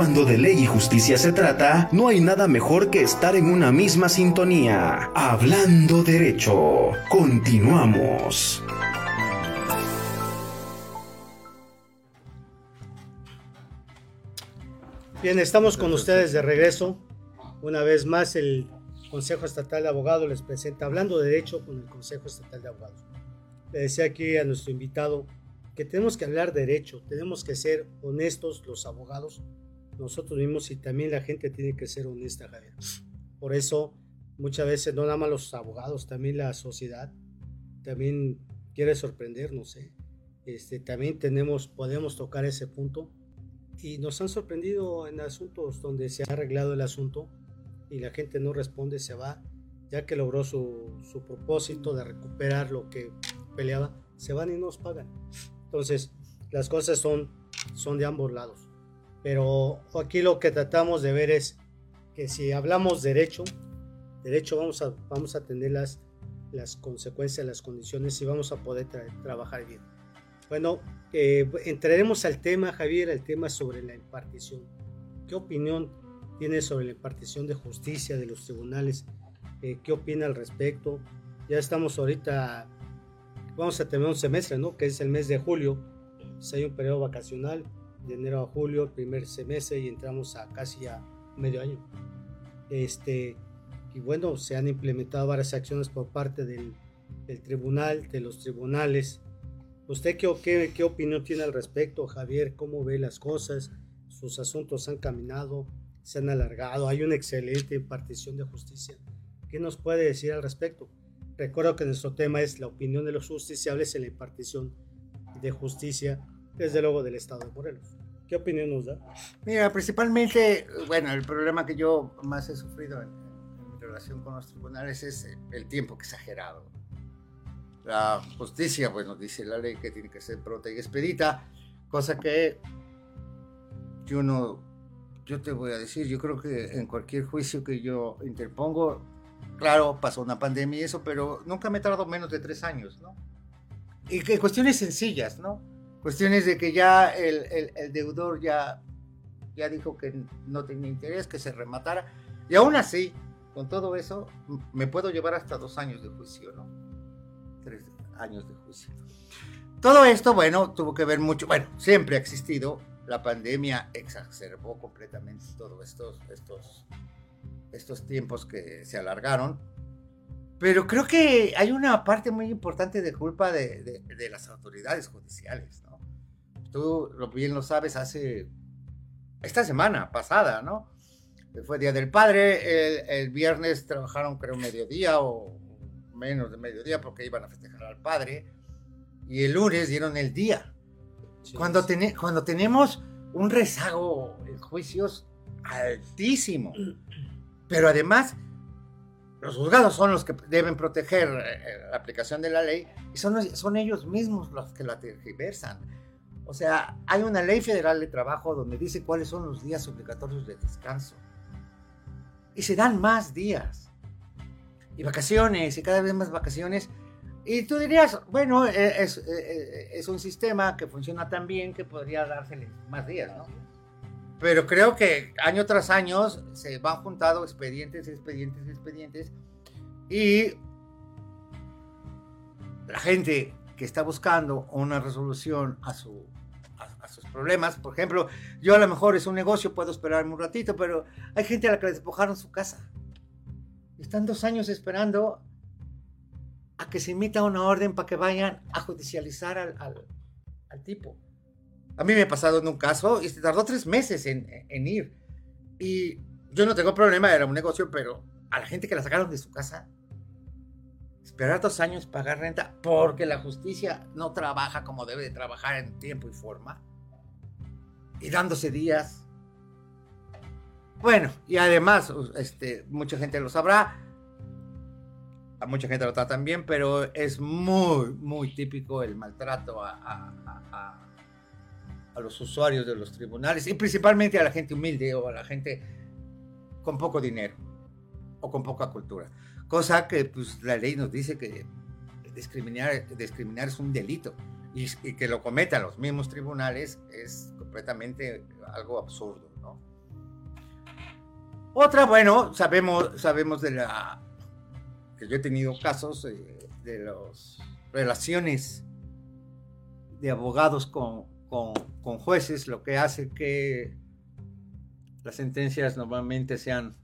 Cuando de ley y justicia se trata, no hay nada mejor que estar en una misma sintonía. Hablando derecho. Continuamos. Bien, estamos con ustedes de regreso. Una vez más, el Consejo Estatal de Abogados les presenta, hablando de derecho con el Consejo Estatal de Abogados. Le decía aquí a nuestro invitado que tenemos que hablar derecho, tenemos que ser honestos los abogados, nosotros mismos y también la gente tiene que ser honesta, Javier. Por eso, muchas veces no nada más los abogados, también la sociedad, también quiere sorprendernos, ¿eh? Este, también tenemos, podemos tocar ese punto y nos han sorprendido en asuntos donde se ha arreglado el asunto y la gente no responde, se va, ya que logró su, su propósito de recuperar lo que peleaba, se van y nos pagan. Entonces, las cosas son, son de ambos lados. Pero aquí lo que tratamos de ver es que si hablamos derecho, derecho vamos a, vamos a tener las, las consecuencias, las condiciones y vamos a poder trabajar bien. Bueno, eh, entraremos al tema, Javier, el tema sobre la impartición. ¿Qué opinión tiene sobre la impartición de justicia de los tribunales? Eh, ¿Qué opina al respecto? Ya estamos ahorita, vamos a tener un semestre, ¿no? Que es el mes de julio. Si hay un periodo vacacional de enero a julio, primer semestre, y entramos a casi a medio año. Este, y bueno, se han implementado varias acciones por parte del, del tribunal, de los tribunales, ¿Usted qué, qué, opinión tiene al respecto, Javier? ¿Cómo ve las cosas? ¿Sus asuntos han caminado? ¿Se han alargado? ¿Hay una excelente impartición de justicia? ¿Qué nos puede decir al respecto? Recuerdo que nuestro tema es la opinión de los justiciables en la impartición de justicia, desde luego del Estado de Morelos. ¿Qué opinión nos da? Mira, principalmente, bueno, el problema que yo más he sufrido en, en relación con los tribunales es el tiempo exagerado la justicia, nos dice la ley que tiene que ser pronta y expedita, cosa que yo no, yo te voy a decir, yo creo que en cualquier juicio que yo interpongo, claro, pasó una pandemia y eso, pero nunca me he tardado menos de tres años, ¿no? Y que cuestiones sencillas, ¿no? Cuestiones de que ya el, el, deudor ya, ya dijo que no tenía interés, que se rematara, y aún así, con todo eso, me puedo llevar hasta dos años de juicio, ¿no? tres años de juicio. Todo esto, bueno, tuvo que ver mucho, bueno, siempre ha existido, la pandemia exacerbó completamente todos estos, estos, estos tiempos que se alargaron, pero creo que hay una parte muy importante de culpa de, de, las autoridades judiciales, ¿no? Tú lo bien lo sabes hace, esta semana pasada, ¿no? Fue Día del Padre, el, el viernes trabajaron creo mediodía o menos de mediodía porque iban a festejar al padre, y el lunes dieron el día. cuando, cuando tenemos un rezago en juicios altísimo, *clears throat* pero además los juzgados son los que deben proteger eh, la aplicación de la ley y son, son ellos mismos los que la tergiversan. O sea, hay una ley federal de trabajo donde dice cuáles son los días obligatorios de descanso. Y se dan más días y vacaciones y cada vez más vacaciones. Y tú dirías, bueno, e, es, e, e, es, un sistema que funciona tan bien que podría dársele más días, ¿no? Pero creo que año tras año se van juntando expedientes, expedientes, expedientes y la gente que está buscando una resolución a, su, sus problemas, por ejemplo, yo a lo mejor es un negocio, puedo esperarme un ratito, pero hay gente a la que le despojaron su casa están dos años esperando a que se emita una orden para que vayan a judicializar al, al, tipo. A mí me ha pasado en un caso y se tardó tres meses en, en, ir. Y yo no tengo problema, era un negocio, pero a la gente que la sacaron de su casa, esperar dos años, pagar renta, porque la justicia no trabaja como debe de trabajar en tiempo y forma, y dándose días bueno, y además, este, mucha gente lo sabrá, a mucha gente lo tratan bien, pero es muy, muy típico el maltrato a, a, a, los usuarios de los tribunales y principalmente a la gente humilde o a la gente con poco dinero o con poca cultura. Cosa que pues, la ley nos dice que discriminar, discriminar es un delito y, y que lo cometan los mismos tribunales es completamente algo absurdo. Otra, bueno, sabemos, sabemos de la que yo he tenido casos eh, de las relaciones de abogados con, con, jueces, lo que hace que las sentencias normalmente sean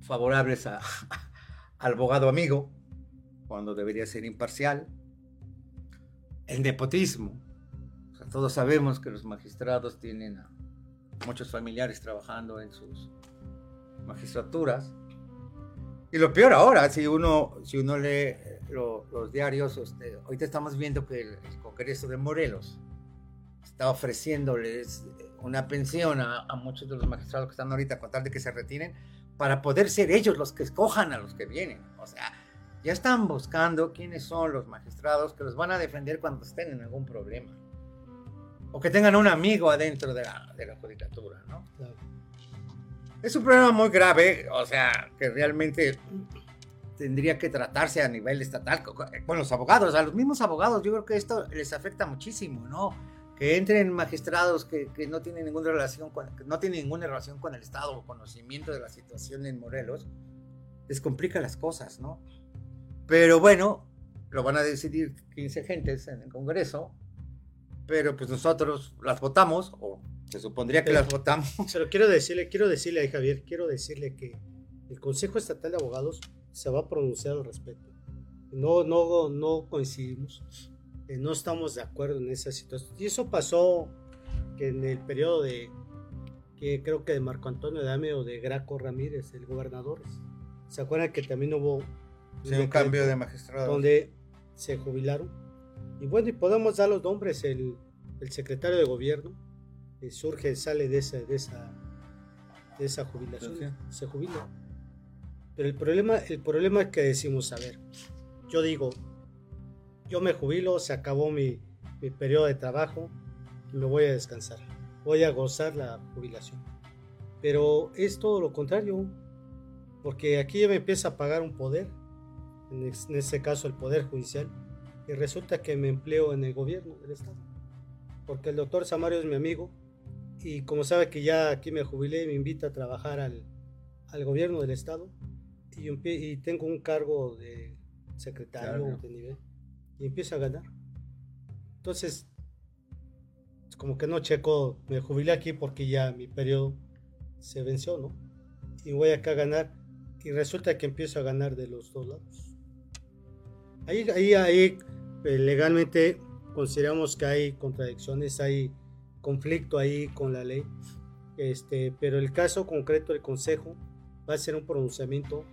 favorables a, *laughs* al abogado amigo, cuando debería ser imparcial. El nepotismo. Todos sabemos que los magistrados tienen a muchos familiares trabajando en sus magistraturas. Y lo peor ahora, si uno, si uno lee los diarios, este, ahorita estamos viendo que el, Congreso de Morelos está ofreciéndoles una pensión a, a, muchos de los magistrados que están ahorita con tal de que se retiren para poder ser ellos los que escojan a los que vienen. O sea, ya están buscando quiénes son los magistrados que los van a defender cuando estén en algún problema. O que tengan un amigo adentro de la, de la judicatura, ¿no? Es un problema muy grave, o sea, que realmente tendría que tratarse a nivel estatal con los abogados, a los mismos abogados, yo creo que esto les afecta muchísimo, ¿no? Que entren magistrados que, que no tienen ninguna relación con, que no tienen ninguna relación con el Estado o conocimiento de la situación en Morelos, les complica las cosas, ¿no? Pero bueno, lo van a decidir 15 gentes en el Congreso, pero pues nosotros las votamos, o se supondría que las votamos. *laughs* Pero quiero decirle, quiero decirle a Javier, quiero decirle que el Consejo Estatal de Abogados se va a pronunciar al respecto. No, no, no coincidimos, eh, no estamos de acuerdo en esa situación. Y eso pasó que en el periodo de, que creo que de Marco Antonio Dame o de Graco Ramírez, el gobernador. ¿Se acuerdan que también hubo Sí, un cambio de magistrado. Donde se jubilaron. Y bueno, y podemos dar los nombres, el, el secretario de gobierno eh, surge, sale de esa, de esa, de esa jubilación, se jubila. Pero el problema, el problema es que decimos, a ver, yo digo, yo me jubilo, se acabó mi, mi periodo de trabajo, me voy a descansar, voy a gozar la jubilación. Pero es todo lo contrario, porque aquí ya me empieza a pagar un poder en este caso el Poder Judicial, y resulta que me empleo en el gobierno del Estado. Porque el doctor Samario es mi amigo y como sabe que ya aquí me jubilé, me invita a trabajar al, al gobierno del Estado y, y, tengo un cargo de secretario de nivel y empiezo a ganar. Entonces, como que no checo, me jubilé aquí porque ya mi periodo se venció, ¿no? Y voy acá a ganar y resulta que empiezo a ganar de los dos lados. Ahí, ahí, ahí legalmente consideramos que hay contradicciones, hay conflicto ahí con la ley, este, pero el caso concreto del Consejo va a ser un pronunciamiento,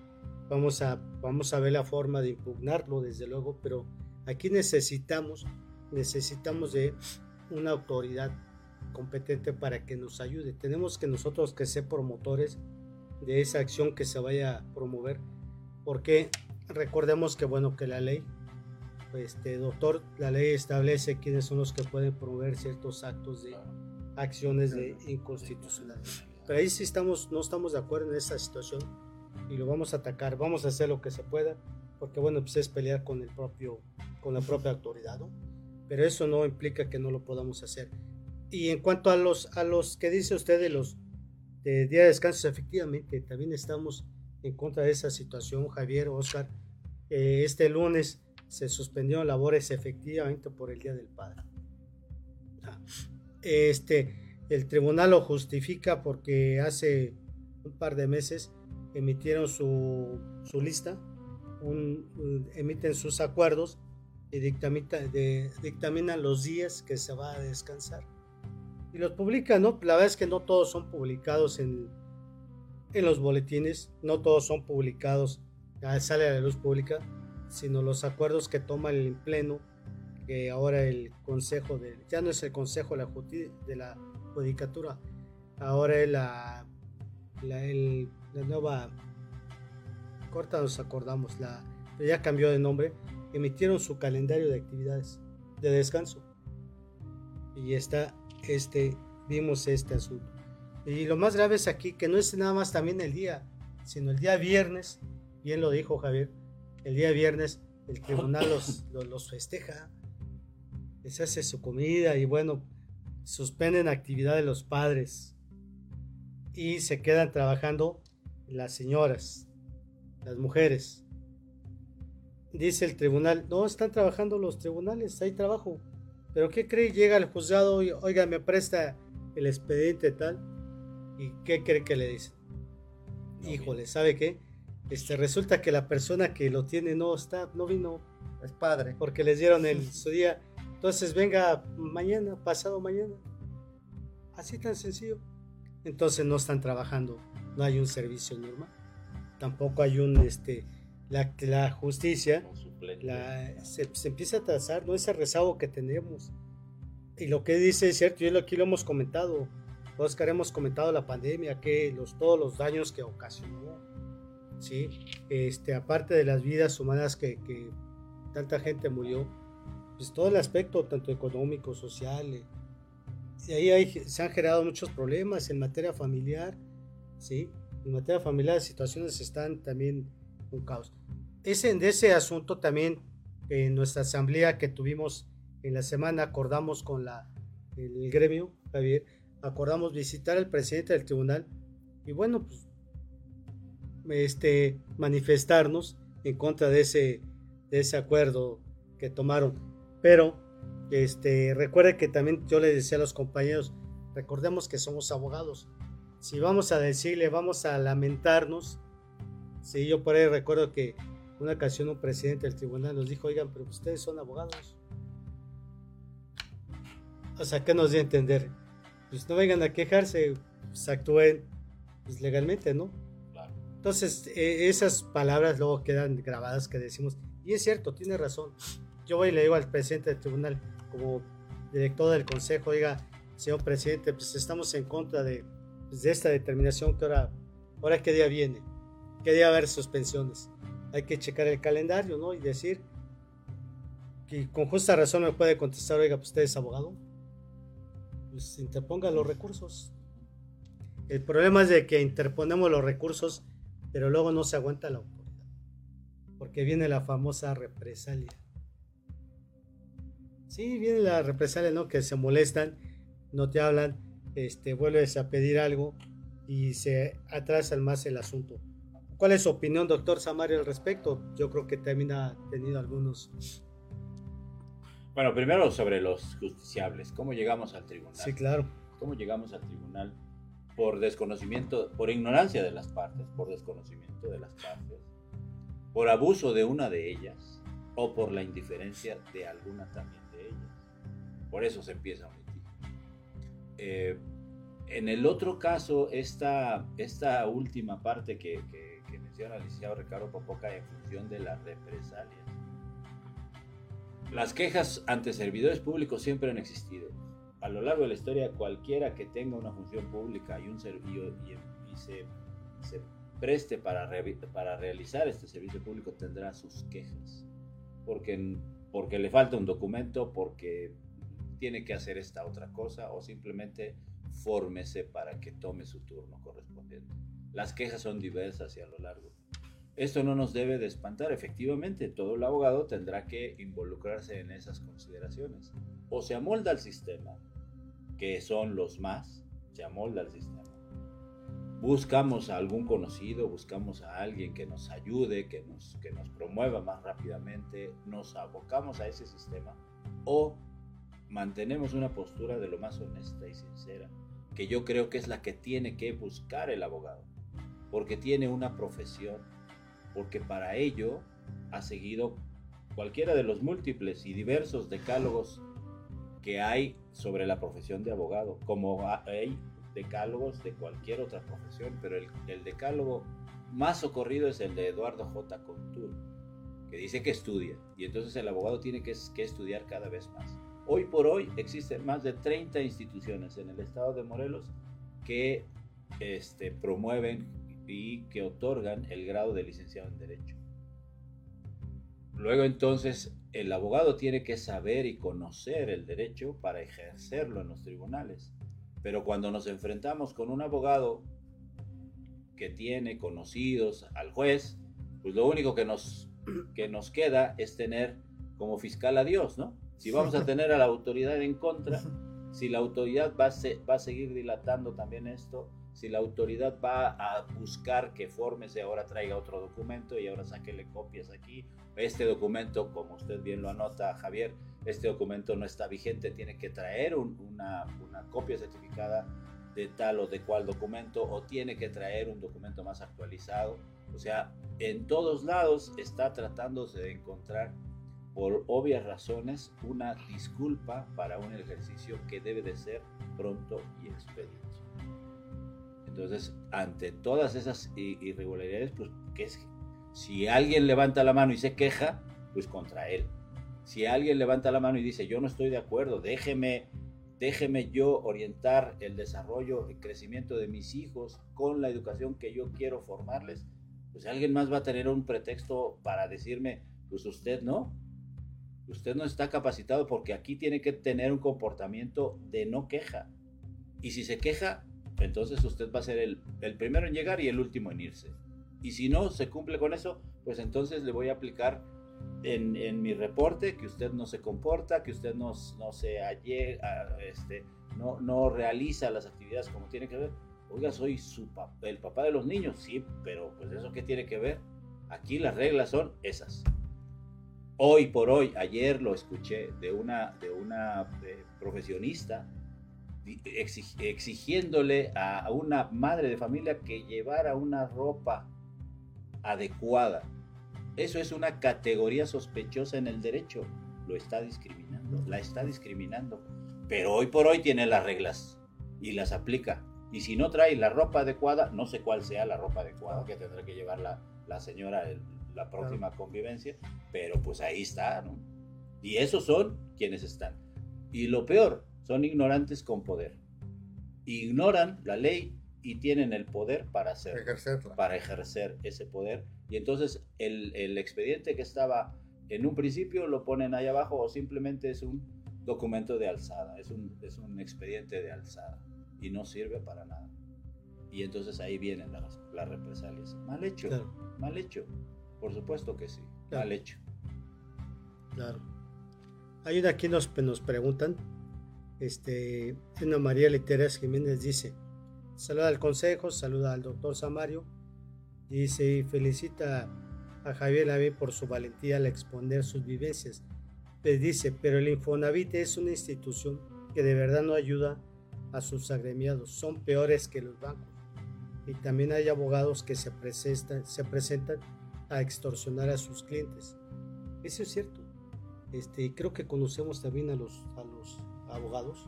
vamos a, vamos a ver la forma de impugnarlo desde luego, pero aquí necesitamos, necesitamos de una autoridad competente para que nos ayude. Tenemos que nosotros que ser promotores de esa acción que se vaya a promover, porque recordemos que bueno que la ley este doctor la ley establece quiénes son los que pueden promover ciertos actos de acciones de inconstitucional pero ahí sí estamos no estamos de acuerdo en esa situación y lo vamos a atacar vamos a hacer lo que se pueda porque bueno pues es pelear con el propio con la propia autoridad ¿no? pero eso no implica que no lo podamos hacer y en cuanto a los a los que dice usted de los de de descanso efectivamente también estamos en contra de esa situación, Javier, Oscar. este lunes se suspendieron labores efectivamente por el Día del Padre. Ah, este, el tribunal lo justifica porque hace un par de meses emitieron su, su lista, emiten sus acuerdos y dictaminan los días que se va a descansar. Y los publican, ¿no? La verdad es que no todos son publicados en, en los boletines, no todos son publicados, sale a la luz pública, sino los acuerdos que toma el pleno, que ahora el consejo de, ya no es el consejo de la, de la judicatura, ahora es la, la, la nueva, corta nos acordamos, la, ya cambió de nombre, emitieron su calendario de actividades de descanso. Y está este, vimos este asunto. Y lo más grave es aquí que no es nada más también el día, sino el día viernes, bien lo dijo Javier, el día viernes el tribunal los, los, festeja, les hace su comida y bueno, suspenden actividad de los padres y se quedan trabajando las señoras, las mujeres. Dice el tribunal, no, están trabajando los tribunales, hay trabajo. Pero ¿qué cree? Llega el juzgado y, oiga, me presta el expediente tal ¿Y qué cree que le dicen? Híjole, ¿sabe qué? Este, resulta que la persona que lo tiene no está, no vino. Es padre. Porque les dieron el, su día. Entonces venga mañana, pasado mañana. Así tan sencillo. Entonces no están trabajando. No hay un servicio normal. Tampoco hay un, este, la, la justicia la, se, se, empieza a trazar, no ese rezago que tenemos. Y lo que dice es cierto, y aquí lo hemos comentado. Oscar, hemos comentado la pandemia, que los, todos los daños que ocasionó ¿sí? Este, aparte de las vidas humanas que, que tanta gente murió, pues todo el aspecto, tanto económico, social, eh, y ahí hay, se han generado muchos problemas en materia familiar, ¿sí? En materia familiar las situaciones están también un caos. Ese, en ese asunto también, en nuestra asamblea que tuvimos en la semana, acordamos con la, el gremio, Javier, acordamos visitar al presidente del tribunal y bueno, pues este, manifestarnos en contra de ese, de ese acuerdo que tomaron. Pero este, recuerde que también yo le decía a los compañeros, recordemos que somos abogados. Si vamos a decirle, vamos a lamentarnos, si yo por ahí recuerdo que una ocasión un presidente del tribunal nos dijo, oigan, pero ustedes son abogados. O sea, ¿qué nos dio a entender? Pues no vengan a quejarse, pues actúen pues, legalmente, ¿no? Entonces, e, esas palabras luego quedan grabadas que decimos, y es cierto, tiene razón. Yo voy y le digo al presidente del tribunal, como director del consejo, diga, señor presidente, pues estamos en contra de, pues, de esta determinación que ahora, ahora qué día viene, qué día va a haber suspensiones. Hay que checar el calendario, ¿no? Y decir que con justa razón me puede contestar, oiga, pues usted es abogado, pues interponga los recursos. El problema es de que interponemos los recursos pero luego no se aguanta la autoridad, porque viene la famosa represalia. Sí, viene la represalia, ¿no? Que se molestan, no te hablan, este, vuelves a pedir algo y se atrasa más el asunto. ¿Cuál es su opinión, doctor Samario, al respecto? Yo creo que también ha tenido algunos. Bueno, primero sobre los justiciables. ¿Cómo llegamos al tribunal? Sí, claro. ¿Cómo llegamos al tribunal? Por desconocimiento, por ignorancia de las partes, por desconocimiento de las partes, por abuso de una de ellas o por la indiferencia de alguna también de ellas. Por eso se empieza a omitir. Eh, en el otro caso, esta, esta última parte que, que, que menciona el licenciado Ricardo Popoca en función de las represalias. Las quejas ante servidores públicos siempre han existido a lo largo de la historia, cualquiera que tenga una función pública y, un servicio y, se, preste para, para realizar este servicio público tendrá sus quejas. Porque, porque le falta un documento, porque tiene que hacer esta otra cosa o simplemente fórmese para que tome su turno correspondiente. Las quejas son diversas y a lo largo. Esto no nos debe de espantar. Efectivamente, todo el abogado tendrá que involucrarse en esas consideraciones. O se amolda al sistema que son los más, se el sistema. Buscamos a algún conocido, buscamos a alguien que nos ayude, que nos, que nos promueva más rápidamente, nos abocamos a ese sistema o mantenemos una postura de lo más honesta y sincera, que yo creo que es la que tiene que buscar el abogado, porque tiene una profesión, porque para ello ha seguido cualquiera de los múltiples y diversos decálogos que hay sobre la profesión de abogado, como hay decálogos de cualquier otra profesión, pero el, decálogo más socorrido es el de Eduardo J. Contur, que dice que estudia, y entonces el abogado tiene que, que estudiar cada vez más. Hoy por hoy existen más de 30 instituciones en el estado de Morelos que este, promueven y que otorgan el grado de licenciado en Derecho. Luego entonces el abogado tiene que saber y conocer el derecho para ejercerlo en los tribunales. Pero cuando nos enfrentamos con un abogado que tiene conocidos al juez, pues lo único que nos, *clears throat* que nos queda es tener como fiscal a Dios, ¿no? Si vamos a tener a la autoridad en contra, si la autoridad va a, va a seguir dilatando también esto, si la autoridad va a buscar que Fórmese ahora traiga otro documento y ahora sáquele copias aquí, este documento, como usted bien lo anota, Javier, este documento no está vigente, tiene que traer una, una copia certificada de tal o de cual documento o tiene que traer un documento más actualizado. O sea, en todos lados está tratándose de encontrar, por obvias razones, una disculpa para un ejercicio que debe de ser pronto y expedito. Entonces, ante todas esas irregularidades, pues, ¿qué es? Si alguien levanta la mano y se queja, pues contra él. Si alguien levanta la mano y dice, yo no estoy de acuerdo, déjeme, déjeme yo orientar el desarrollo, el crecimiento de mis hijos con la educación que yo quiero formarles, pues alguien más va a tener un pretexto para decirme, pues usted no, usted no está capacitado porque aquí tiene que tener un comportamiento de no queja. Y si se queja, entonces usted va a ser el, primero en llegar y el último en irse. Y si no se cumple con eso, pues entonces le voy a aplicar en, mi reporte que usted no se comporta, que usted no, no se este, no, no realiza las actividades como tiene que ver Oiga, soy su el papá de los niños, sí, pero pues eso qué tiene que ver. Aquí las reglas son esas. Hoy por hoy, ayer lo escuché de una, de una eh, profesionista exigiéndole a una madre de familia que llevara una ropa adecuada. Eso es una categoría sospechosa en el derecho. Lo está discriminando, la está discriminando. Pero hoy por hoy tiene las reglas y las aplica. Y si no trae la ropa adecuada, no sé cuál sea la ropa adecuada que tendrá que llevar la, la señora en la próxima convivencia, pero pues ahí está, ¿no? Y esos son quienes están. Y lo peor, son ignorantes con poder. Ignoran la ley y tienen el poder para hacer, para ejercer ese poder. Y entonces el, el expediente que estaba en un principio lo ponen ahí abajo o simplemente es un documento de alzada, es un, es un expediente de alzada y no sirve para nada. Y entonces ahí vienen las, las represalias. Mal hecho, mal hecho. Por supuesto que sí, mal hecho. Claro. Hay una aquí nos, nos preguntan, este, Ana María Literas Jiménez dice, saluda al consejo, saluda al doctor Samario, dice y felicita a Javier Lavé por su valentía al exponer sus vivencias. Les dice, pero el Infonavit es una institución que de verdad no ayuda a sus agremiados, son peores que los bancos. Y también hay abogados que se presentan, se presentan a extorsionar a sus clientes. Eso es cierto. Este, creo que conocemos también a los, a los abogados.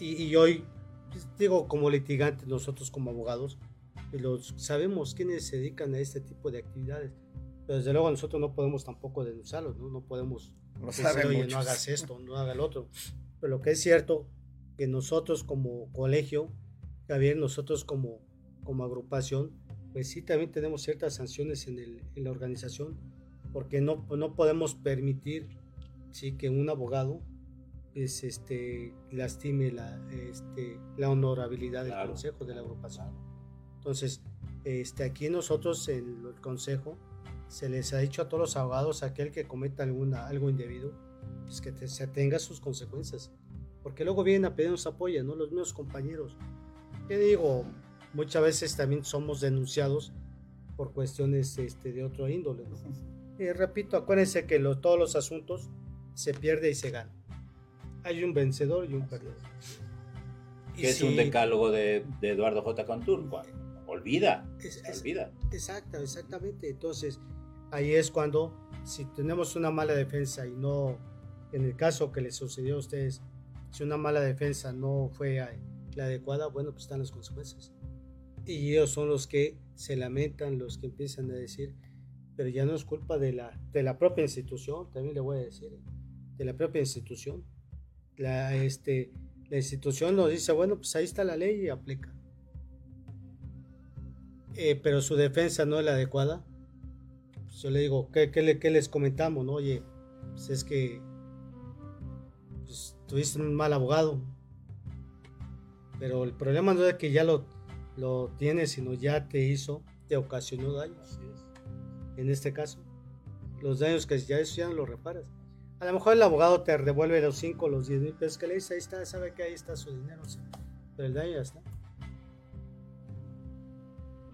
Y, hoy, pues, digo, como litigantes, nosotros como abogados, los, sabemos quiénes se dedican a este tipo de actividades. Pero desde luego nosotros no podemos tampoco denunciarlos, no, no podemos no decir, oye, no hagas esto, no hagas lo otro. Pero lo que es cierto que nosotros como colegio, Javier, nosotros como, como agrupación, pues sí también tenemos ciertas sanciones en, el, en la organización, porque no, no podemos permitir sí, que un abogado pues, este, lastime la, este, la honorabilidad del consejo, de la agrupación. Entonces, este, aquí nosotros en el consejo se les ha dicho a todos los abogados, aquel que cometa alguna, algo indebido, pues que se tenga sus consecuencias porque luego vienen a pedirnos apoyo, ¿no? Los mismos compañeros. ¿Qué digo? Muchas veces también somos denunciados por cuestiones este, de otro índole, ¿no? Y repito, acuérdense que todos los asuntos se pierde y se gana. Hay un vencedor y un perdedor. Que es un decálogo de, Eduardo J. Contur. Olvida, olvida. Exacto, exactamente. Entonces, ahí es cuando, si tenemos una mala defensa y no, en el caso que les sucedió a ustedes, si una mala defensa no fue la adecuada, bueno, pues están las consecuencias. Y ellos son los que se lamentan, los que empiezan a decir, pero ya no es culpa de la, de la propia institución, también le voy a decir, de la propia institución. La, este, la institución nos dice, bueno, pues ahí está la ley y aplica. Eh, pero su defensa no es la adecuada. Pues yo le digo, ¿qué, qué, qué les comentamos? No? Oye, pues es que pues, tuviste un mal abogado. Pero el problema no es que ya lo, lo tienes, sino ya te hizo, te ocasionó daños. En este caso, los daños que ya eso ya no lo reparas. A lo mejor el abogado te devuelve los 5, los 10 mil pesos que le dice, ahí está, sabe que ahí está su dinero, pero el daño ya está.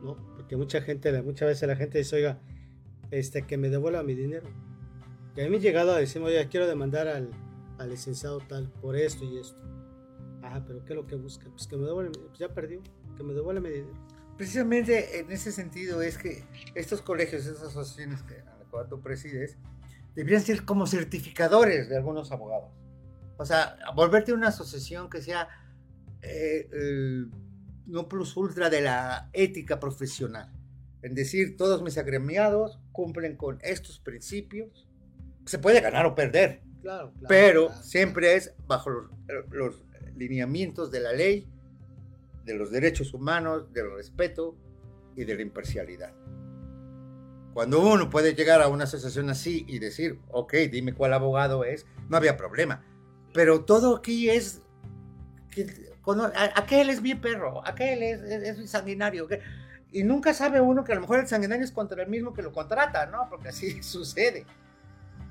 No, porque mucha gente, muchas veces la gente dice, oiga, este, que me devuelva mi dinero. Y a mí me llegado a decir, oiga, quiero demandar al, al licenciado tal por esto y esto. Ajá, pero ¿qué es lo que busca? Pues que me devuelva, pues ya perdió, que me devuelva mi dinero. precisamente en ese sentido es que estos colegios, esas asociaciones que a la cual tú presides, deberían ser como certificadores de algunos abogados. O sea, volverte una asociación que sea eh, el no plus ultra de la ética profesional. En decir, todos mis agremiados cumplen con estos principios. Se puede ganar o perder, Claro, claro, pero claro. siempre es bajo los, los lineamientos de la ley, de los derechos humanos, del respeto y de la imparcialidad. Cuando uno puede llegar a una asociación así y decir, ok, dime cuál abogado es, no había problema. Pero todo aquí es, aquel es mi perro, aquel es, es, es sanguinario. y nunca sabe uno que a lo mejor el sanguinario es contra el mismo que lo contrata, ¿no? Porque así *laughs* sucede.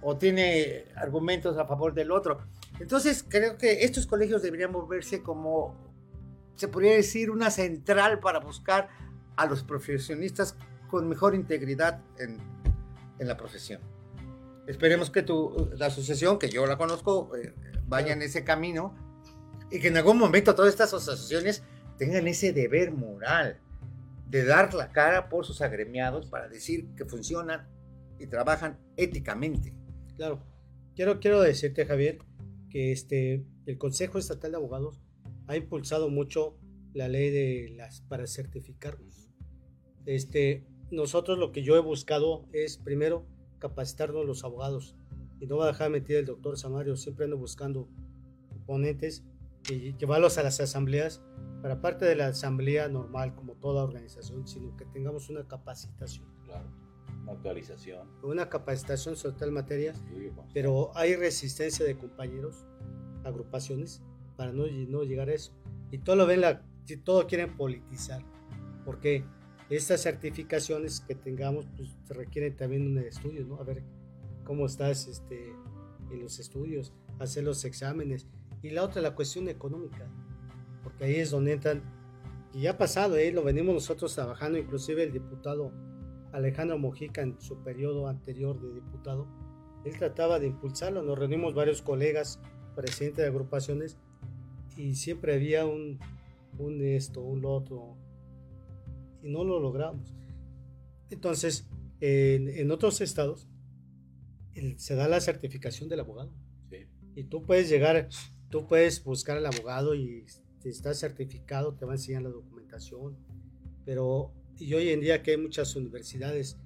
O tiene argumentos a favor del otro. Entonces, creo que estos colegios deberían volverse como, se podría decir, una central para buscar a los profesionistas con mejor integridad en, en la profesión. Esperemos que tu, la asociación, que yo la conozco, eh, vaya en ese camino y que en algún momento todas estas asociaciones tengan ese deber moral de dar la cara por sus agremiados para decir que funcionan y trabajan éticamente. Claro. Quiero, quiero decirte, Javier, que este, el Consejo Estatal de Abogados ha impulsado mucho la ley de las para certificarnos. Este, nosotros lo que yo he buscado es primero capacitarnos los abogados y no va a dejar de mentir el doctor Samario, siempre ando buscando ponentes y llevarlos a las asambleas para parte de la asamblea normal como toda organización, sino que tengamos una capacitación, Claro. Una actualización. una capacitación sobre tal materia pero hay resistencia de compañeros, agrupaciones, para no, no llegar a eso. Y todo lo ven, la, si todo quieren politizar, porque estas certificaciones que tengamos, pues requieren también un estudio, ¿no? A ver cómo estás este, en los estudios, hacer los exámenes. Y la otra, la cuestión económica, porque ahí es donde entran, y ya ha pasado, ¿eh? lo venimos nosotros trabajando, inclusive el diputado Alejandro Mojica en su periodo anterior de diputado, él trataba de impulsarlo. Nos reunimos varios colegas, presidentes de agrupaciones, y siempre había un, un esto, un otro, y no lo logramos. Entonces, en, en otros estados, el- se da la certificación del abogado. Sí. Y tú puedes llegar, tú puedes buscar al abogado y si estás certificado, te va a enseñar la documentación. Pero, y hoy en día que hay muchas universidades,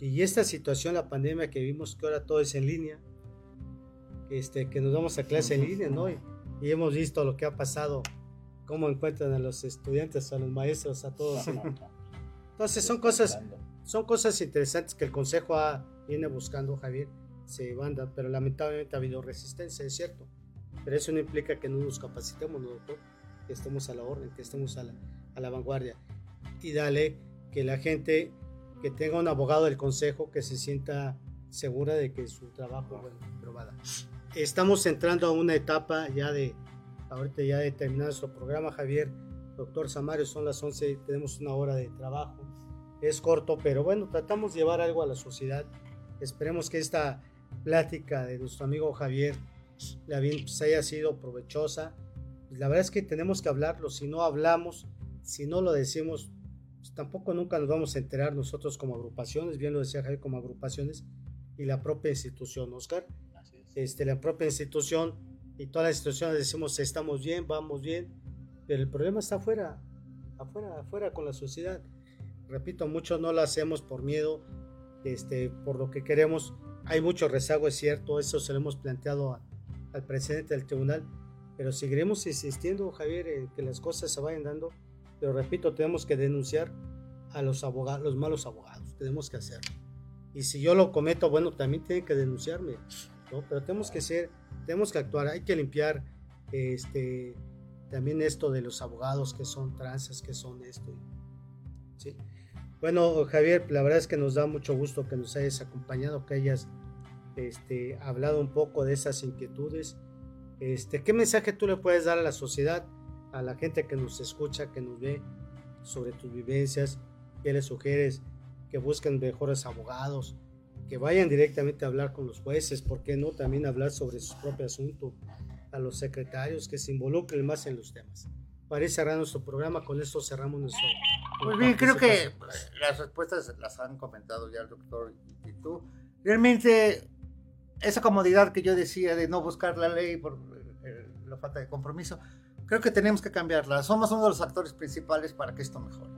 y esta situación, la pandemia que vimos, que ahora todo es en línea, este, que nos vamos a clase en línea, ¿no? Y, y hemos visto lo que ha pasado, cómo encuentran a los estudiantes, a los maestros, a todos. *laughs* Entonces son cosas, son cosas interesantes que el Consejo ha- viene buscando, Javier, se banda, pero lamentablemente ha habido resistencia, es cierto. Pero eso no implica que no nos capacitemos, ¿no, doctor? Que estemos a la orden, que estemos a la, a la vanguardia. Y dale que la gente que tenga un abogado del Consejo que se sienta segura de que su trabajo bueno, probada. Estamos entrando a una etapa ya de, ahorita ya de terminar nuestro programa, Javier, doctor Samario, son las 11, tenemos una hora de trabajo es corto, pero bueno, tratamos de llevar algo a la sociedad. Esperemos que esta plática de nuestro amigo Javier pues, haya sido provechosa. La verdad es que tenemos que hablarlo, si no hablamos, si no lo decimos, pues, tampoco nunca nos vamos a enterar nosotros como agrupaciones, bien lo decía Javier, como agrupaciones y la propia institución, Oscar. Este, la propia institución y todas las instituciones decimos estamos bien, vamos bien, pero el problema está afuera, afuera, afuera con la sociedad. Repito, mucho no lo hacemos por miedo, este, por lo que queremos. Hay mucho rezago, es cierto, eso se lo hemos planteado a- al presidente del tribunal, pero seguiremos insistiendo, Javier, en que las cosas se vayan dando. Pero repito, tenemos que denunciar a los abogados, los malos abogados, tenemos que hacerlo. Y si yo lo cometo, bueno, también tienen que denunciarme, ¿no? Pero tenemos que ser, tenemos que actuar, hay que limpiar este, también esto de los abogados que son tranzas, que son esto. ¿sí? Bueno, Javier, la verdad es que nos da mucho gusto que nos hayas acompañado, que hayas este, hablado un poco de esas inquietudes. Este, ¿Qué mensaje tú le puedes dar a la sociedad, a la gente que nos escucha, que nos ve sobre tus vivencias? ¿Qué les sugieres? Que busquen mejores abogados, que vayan directamente a hablar con los jueces, ¿por qué no también hablar sobre su propio asunto? A los secretarios que se involucren más en los temas. para ir cerrando nuestro programa. Con esto cerramos nuestro. Pues bien, creo que las respuestas las han comentado ya el doctor y tú. Realmente, esa comodidad que yo decía de no buscar la ley por eh, la falta de compromiso, creo que tenemos que cambiarla. Somos uno de los actores principales para que esto mejore.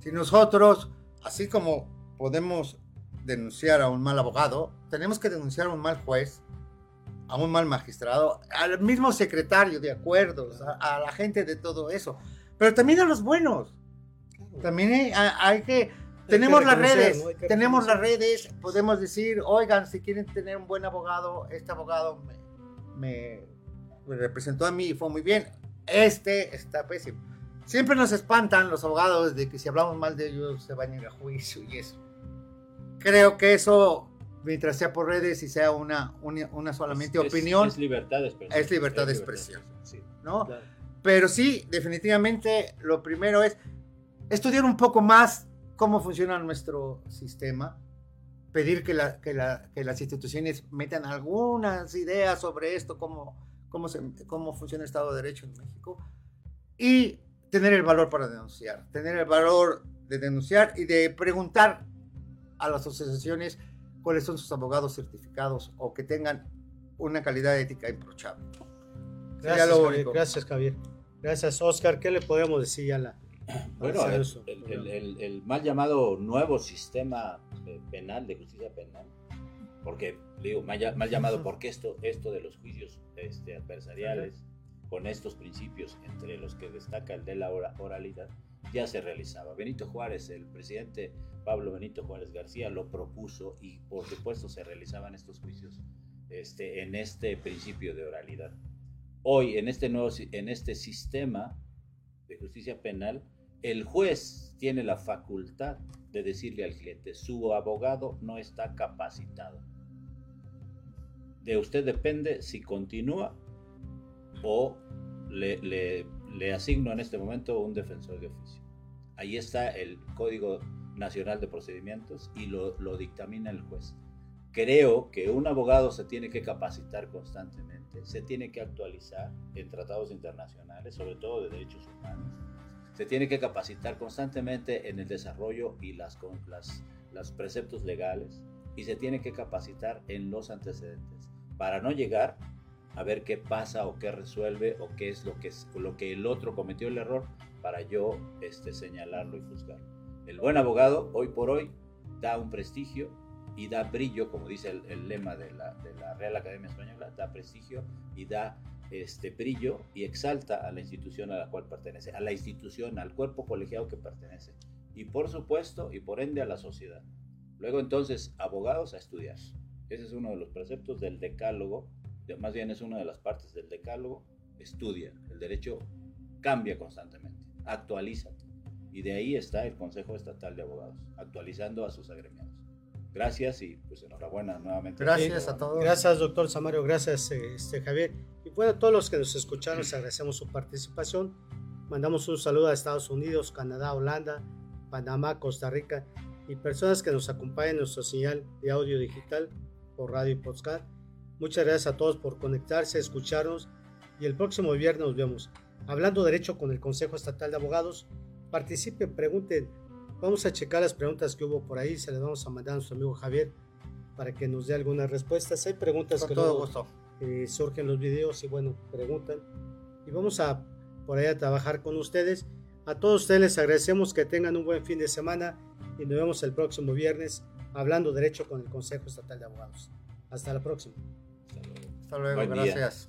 Si nosotros, así como podemos denunciar a un mal abogado, tenemos que denunciar a un mal juez, a un mal magistrado, al mismo secretario de acuerdos, a, la gente de todo eso, pero también a los buenos. También hay, que... tenemos las redes, tenemos las redes, podemos decir, oigan, si quieren tener un buen abogado, este abogado me, me representó a mí y fue muy bien, este está pésimo. Siempre nos espantan los abogados de que si hablamos mal de ellos se vayan a juicio y eso. Creo que eso mientras sea por redes y sea una, una, solamente opinión. Es, libertad de expresión. Es libertad de expresión. ¿no? Pero sí, definitivamente lo primero es estudiar un poco más cómo funciona nuestro sistema, pedir que, la, que, la, que las instituciones metan algunas ideas sobre esto, cómo, cómo, se, cómo funciona el Estado de Derecho en México, y tener el valor para denunciar, tener el valor de denunciar y de preguntar a las asociaciones cuáles son sus abogados certificados o que tengan una calidad ética improchable. Gracias, Javier, gracias Javier. Gracias, Oscar. ¿Qué le podemos decir a la... *clears throat* Bueno, el, mal llamado nuevo sistema eh, penal, de justicia penal, porque digo, mal, llamado porque esto, esto de los juicios este, adversariales, con estos principios, entre los que destaca el de la oralidad, ya se realizaba. Benito Juárez, el presidente Pablo Benito Juárez García lo propuso y por supuesto se realizaban estos juicios este, en este principio de oralidad. Hoy, en este, nuevo, en este sistema de justicia penal, el juez tiene la facultad de decirle al cliente, su abogado no está capacitado. De usted depende si continúa o le, le, le asigno en este momento un defensor de oficio. Ahí está el código Nacional de Procedimientos y lo, dictamina el juez. Creo que un abogado se tiene que capacitar constantemente, se tiene que actualizar en tratados internacionales, sobre todo de derechos humanos, se tiene que capacitar constantemente en el desarrollo y las, las, los preceptos legales y se tiene que capacitar en los antecedentes para no llegar a ver qué pasa o qué resuelve o qué es lo que, lo que el otro cometió el error para yo este, señalarlo y juzgarlo. El buen abogado, hoy por hoy, da un prestigio y da brillo, como dice el, lema de la, Real Academia Española, da prestigio y da este brillo y exalta a la institución a la cual pertenece, a la institución, al cuerpo colegiado que pertenece. Y por supuesto, y por ende a la sociedad. Luego entonces, abogados a estudiar. Ese es uno de los preceptos del decálogo, más bien es una de las partes del decálogo, estudia. El derecho cambia constantemente, actualízate. Y de ahí está el Consejo Estatal de Abogados, actualizando a sus agremiados. Gracias y pues enhorabuena nuevamente. Gracias a todos. Gracias, doctor Samario. Gracias, este, Javier. Y bueno, a todos los que nos escucharon, les agradecemos su participación. Mandamos un saludo a Estados Unidos, Canadá, Holanda, Panamá, Costa Rica y personas que nos acompañan en nuestra señal de audio digital por radio y podcast. Muchas gracias a todos por conectarse, escucharnos y el próximo viernes nos vemos hablando derecho con el Consejo Estatal de Abogados participen, pregunten. Vamos a checar las preguntas que hubo por ahí, se las vamos a mandar a nuestro amigo Javier para que nos dé algunas respuestas. Hay preguntas que todo eh, surgen en los videos y bueno, preguntan. Y vamos a por ahí a trabajar con ustedes. A todos ustedes les agradecemos que tengan un buen fin de semana y nos vemos el próximo viernes hablando derecho con el Consejo Estatal de Abogados. Hasta la próxima. Hasta luego, gracias.